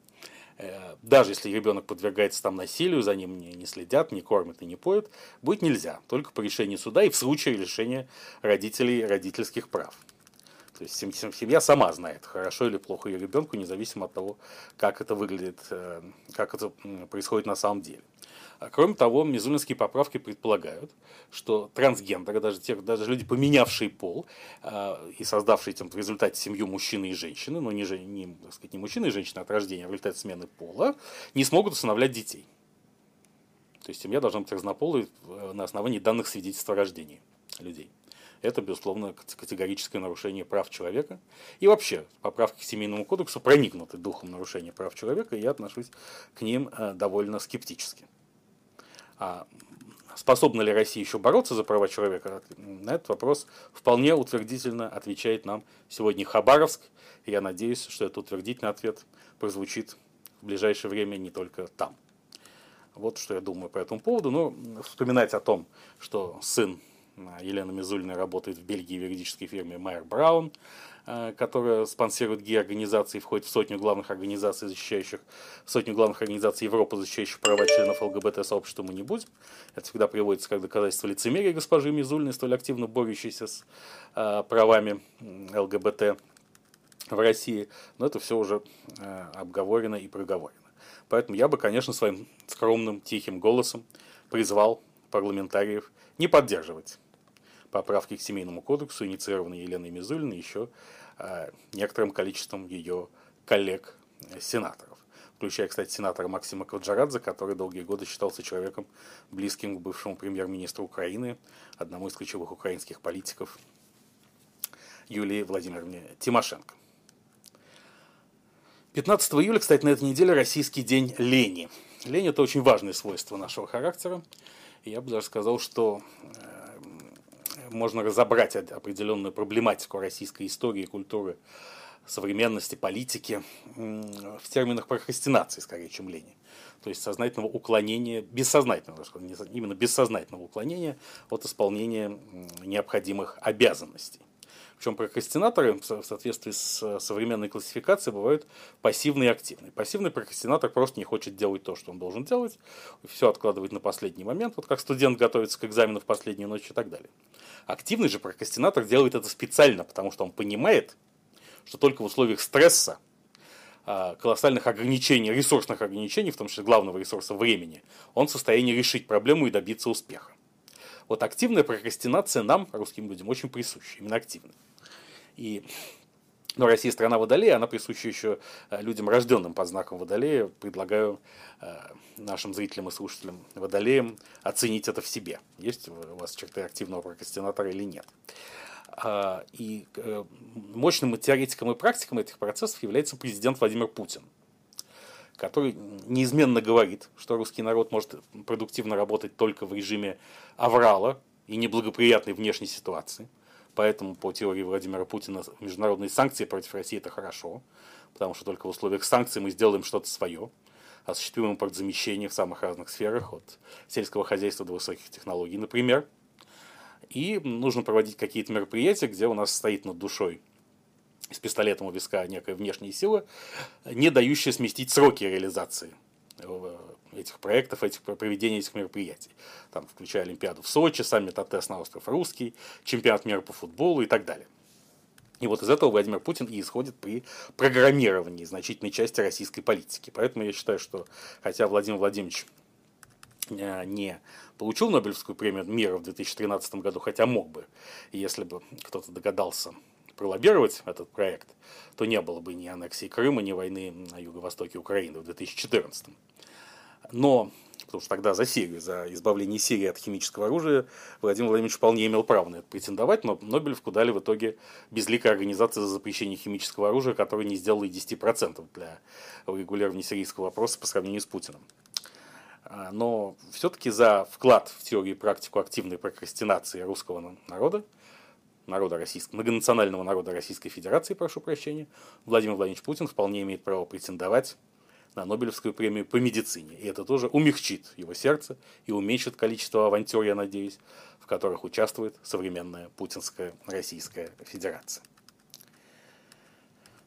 э, даже если ребенок подвергается там насилию, за ним не, не следят, не кормят и не поют, будет нельзя, только по решению суда и в случае лишения родителей родительских прав. То есть семья сама знает, хорошо или плохо ее ребенку, независимо от того, как это выглядит, э, как это происходит на самом деле. А кроме того, мизулинские поправки предполагают, что трансгендеры, даже, те, даже люди, поменявшие пол э, и создавшие там, в результате семью мужчины и женщины, но не, не, так сказать, не мужчины и женщины от рождения, а в результате смены пола, не смогут усыновлять детей. То есть семья должна быть разнополой э, на основании данных свидетельств о рождении людей. Это, безусловно, категорическое нарушение прав человека. И вообще, поправки к Семейному кодексу проникнуты духом нарушения прав человека, и я отношусь к ним э, довольно скептически. А способна ли Россия еще бороться за права человека? На этот вопрос вполне утвердительно отвечает нам сегодня Хабаровск. И я надеюсь, что этот утвердительный ответ прозвучит в ближайшее время не только там. Вот что я думаю по этому поводу. Но вспоминать о том, что сын Елены Мизулиной работает в Бельгии в юридической фирме Майер Браун, которая спонсирует гей-организации, входит в сотню главных организаций, защищающих, сотню главных организаций Европы, защищающих права членов ЛГБТ-сообщества, мы не будем. Это всегда приводится как доказательство лицемерия госпожи Мизульной, столь активно борющейся с э, правами ЛГБТ в России. Но это все уже э, обговорено и проговорено. Поэтому я бы, конечно, своим скромным, тихим голосом призвал парламентариев не поддерживать поправки к Семейному кодексу, инициированные Еленой Мизулиной, еще э, некоторым количеством ее коллег-сенаторов. Включая, кстати, сенатора Максима Кваджарадзе, который долгие годы считался человеком, близким к бывшему премьер-министру Украины, одному из ключевых украинских политиков, Юлии Владимировне Тимошенко. 15 июля, кстати, на этой неделе российский день лени. Лень – это очень важное свойство нашего характера. Я бы даже сказал, что э, можно разобрать определенную проблематику российской истории культуры, современности, политики в терминах прокрастинации, скорее, чем лени. То есть сознательного уклонения, бессознательного, именно бессознательного уклонения от исполнения необходимых обязанностей. Причем прокрастинаторы в соответствии с современной классификацией бывают пассивные и активные. Пассивный прокрастинатор просто не хочет делать то, что он должен делать, все откладывает на последний момент, вот как студент готовится к экзамену в последнюю ночь и так далее. Активный же прокрастинатор делает это специально, потому что он понимает, что только в условиях стресса, а, колоссальных ограничений, ресурсных ограничений, в том числе главного ресурса времени, он в состоянии решить проблему и добиться успеха. Вот активная прокрастинация нам, русским людям, очень присуща, именно активная. И но Россия страна Водолея, она присуща еще э, людям, рожденным под знаком Водолея. Предлагаю э, нашим зрителям и слушателям Водолеям оценить это в себе. Есть у вас черты активного прокрастинатора или нет. А, и э, мощным теоретиком и практиком этих процессов является президент Владимир Путин, который неизменно говорит, что русский народ может продуктивно работать только в режиме аврала и неблагоприятной внешней ситуации – Поэтому по теории Владимира Путина международные санкции против России это хорошо, потому что только в условиях санкций мы сделаем что-то свое, осуществим импортзамещение в самых разных сферах, от сельского хозяйства до высоких технологий, например. И нужно проводить какие-то мероприятия, где у нас стоит над душой с пистолетом у виска некая внешняя сила, не дающая сместить сроки реализации этих проектов, этих проведения этих мероприятий. Там, включая Олимпиаду в Сочи, саммит АТС на остров Русский, чемпионат мира по футболу и так далее. И вот из этого Владимир Путин и исходит при программировании значительной части российской политики. Поэтому я считаю, что хотя Владимир Владимирович э, не получил Нобелевскую премию мира в 2013 году, хотя мог бы, если бы кто-то догадался пролоббировать этот проект, то не было бы ни аннексии Крыма, ни войны на юго-востоке Украины в 2014. Но потому что тогда за Сирию, за избавление Сирии от химического оружия Владимир Владимирович вполне имел право на это претендовать, но Нобелевку дали в итоге безликая организация за запрещение химического оружия, которая не сделала и 10% для урегулирования сирийского вопроса по сравнению с Путиным. А, но все-таки за вклад в теорию и практику активной прокрастинации русского народа, народа российского, многонационального народа Российской Федерации, прошу прощения, Владимир Владимирович Путин вполне имеет право претендовать на Нобелевскую премию по медицине. И это тоже умягчит его сердце и уменьшит количество авантюр, я надеюсь, в которых участвует современная путинская Российская Федерация.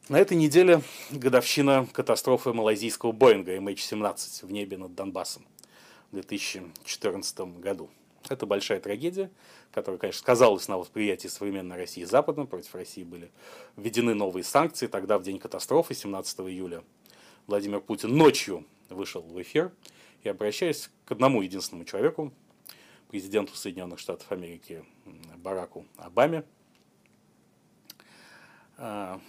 На этой неделе годовщина катастрофы малайзийского Боинга MH17 в небе над Донбассом в 2014 году. Это большая трагедия, которая, конечно, сказалась на восприятии современной России западным. Против России были введены новые санкции. Тогда, в день катастрофы, 17 июля, Владимир Путин ночью вышел в эфир и, обращаясь к одному единственному человеку, президенту Соединенных Штатов Америки Бараку Обаме, а,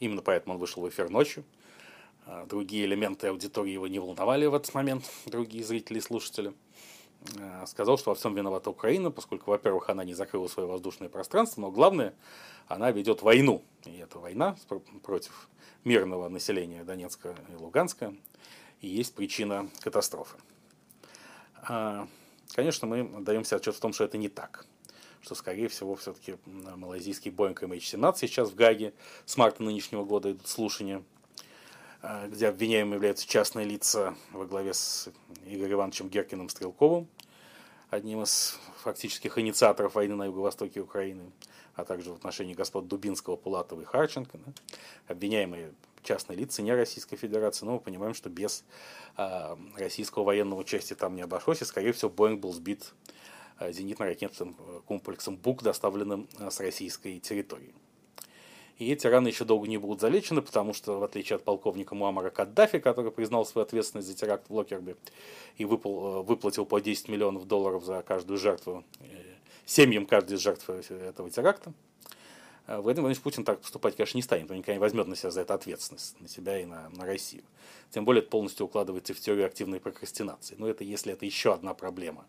именно поэтому он вышел в эфир ночью, а, другие элементы аудитории его не волновали в этот момент, другие зрители и слушатели, сказал, что во всем виновата Украина, поскольку, во-первых, она не закрыла свое воздушное пространство, но главное, она ведет войну. И эта война против мирного населения Донецка и Луганска и есть причина катастрофы. А, конечно, мы даем себе отчет в том, что это не так. Что, скорее всего, все-таки малайзийский Boeing MH17 сейчас в Гаге с марта нынешнего года идут слушания, где обвиняемыми являются частные лица во главе с Игорем Ивановичем Геркиным Стрелковым, одним из фактических инициаторов войны на юго-востоке Украины а также в отношении господ Дубинского, Пулатова и Харченко, да, обвиняемые частные лица не Российской Федерации, но мы понимаем, что без э, российского военного участия там не обошлось, и, скорее всего, Боинг был сбит э, зенитно-ракетным э, комплексом БУК, доставленным э, с российской территории. И эти раны еще долго не будут залечены, потому что, в отличие от полковника Муаммара Каддафи, который признал свою ответственность за теракт в Локербе и выпал, э, выплатил по 10 миллионов долларов за каждую жертву семьям каждой из жертв этого теракта. А Владимир Владимирович Путин так поступать, конечно, не станет, он никогда не возьмет на себя за это ответственность, на себя и на, на Россию. Тем более это полностью укладывается в теорию активной прокрастинации. Но это если это еще одна проблема,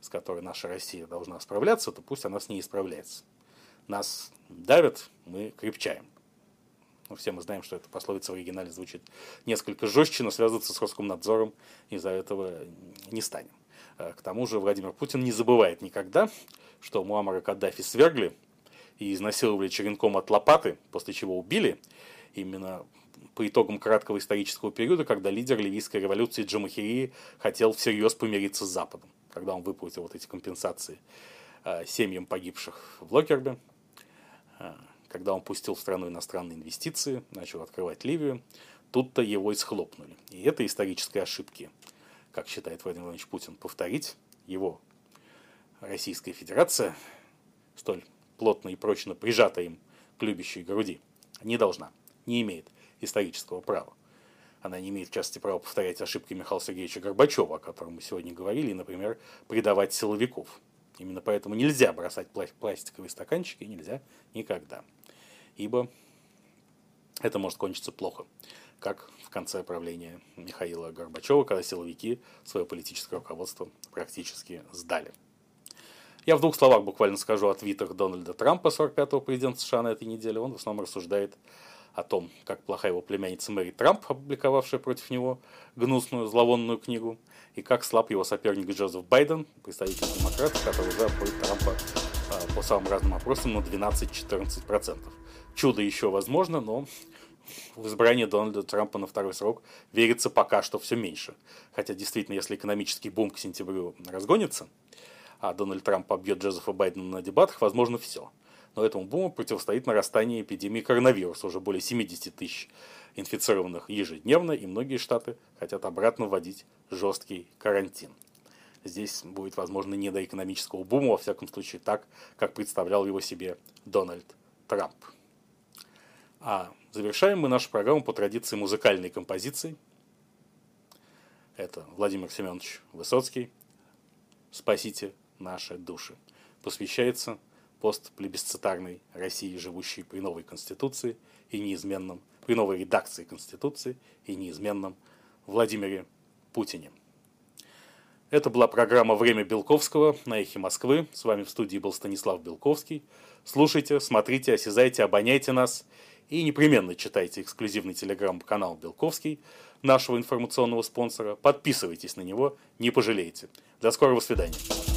с которой наша Россия должна справляться, то пусть она с ней справляется. Нас давят, мы крепчаем. Ну, все мы знаем, что эта пословица в оригинале звучит несколько жестче, но связываться с Роскомнадзором из-за этого не станем. А к тому же Владимир Путин не забывает никогда, что Муаммара Каддафи свергли и изнасиловали черенком от лопаты, после чего убили, именно по итогам краткого исторического периода, когда лидер ливийской революции Джамахирии хотел всерьез помириться с Западом, когда он выплатил вот эти компенсации э, семьям погибших в Локербе, когда он пустил в страну иностранные инвестиции, начал открывать Ливию, тут-то его и схлопнули. И это исторические ошибки, как считает Владимир Владимирович Путин, повторить его Российская Федерация, столь плотно и прочно прижата им к любящей груди, не должна, не имеет исторического права. Она не имеет, в частности, права повторять ошибки Михаила Сергеевича Горбачева, о котором мы сегодня говорили, и, например, предавать силовиков. Именно поэтому нельзя бросать пластиковые стаканчики, нельзя никогда. Ибо это может кончиться плохо, как в конце правления Михаила Горбачева, когда силовики свое политическое руководство практически сдали. Я в двух словах буквально скажу о твитах Дональда Трампа, 45-го президента США на этой неделе. Он в основном рассуждает о том, как плохая его племянница Мэри Трамп, опубликовавшая против него гнусную, зловонную книгу, и как слаб его соперник Джозеф Байден, представитель демократов, который уже обходит Трампа а, по самым разным опросам на 12-14%. Чудо еще возможно, но в избрание Дональда Трампа на второй срок верится пока что все меньше. Хотя действительно, если экономический бум к сентябрю разгонится, а Дональд Трамп побьет Джозефа Байдена на дебатах, возможно, все. Но этому буму противостоит нарастание эпидемии коронавируса. Уже более 70 тысяч инфицированных ежедневно, и многие штаты хотят обратно вводить жесткий карантин. Здесь будет, возможно, не до экономического бума, во всяком случае так, как представлял его себе Дональд Трамп. А завершаем мы нашу программу по традиции музыкальной композиции. Это Владимир Семенович Высоцкий. Спасите наши души. Посвящается постплебисцитарной России, живущей при новой Конституции и неизменном, при новой редакции Конституции и неизменном Владимире Путине. Это была программа «Время Белковского» на «Эхе Москвы». С вами в студии был Станислав Белковский. Слушайте, смотрите, осязайте, обоняйте нас и непременно читайте эксклюзивный телеграм-канал «Белковский», нашего информационного спонсора. Подписывайтесь на него, не пожалеете. До скорого свидания.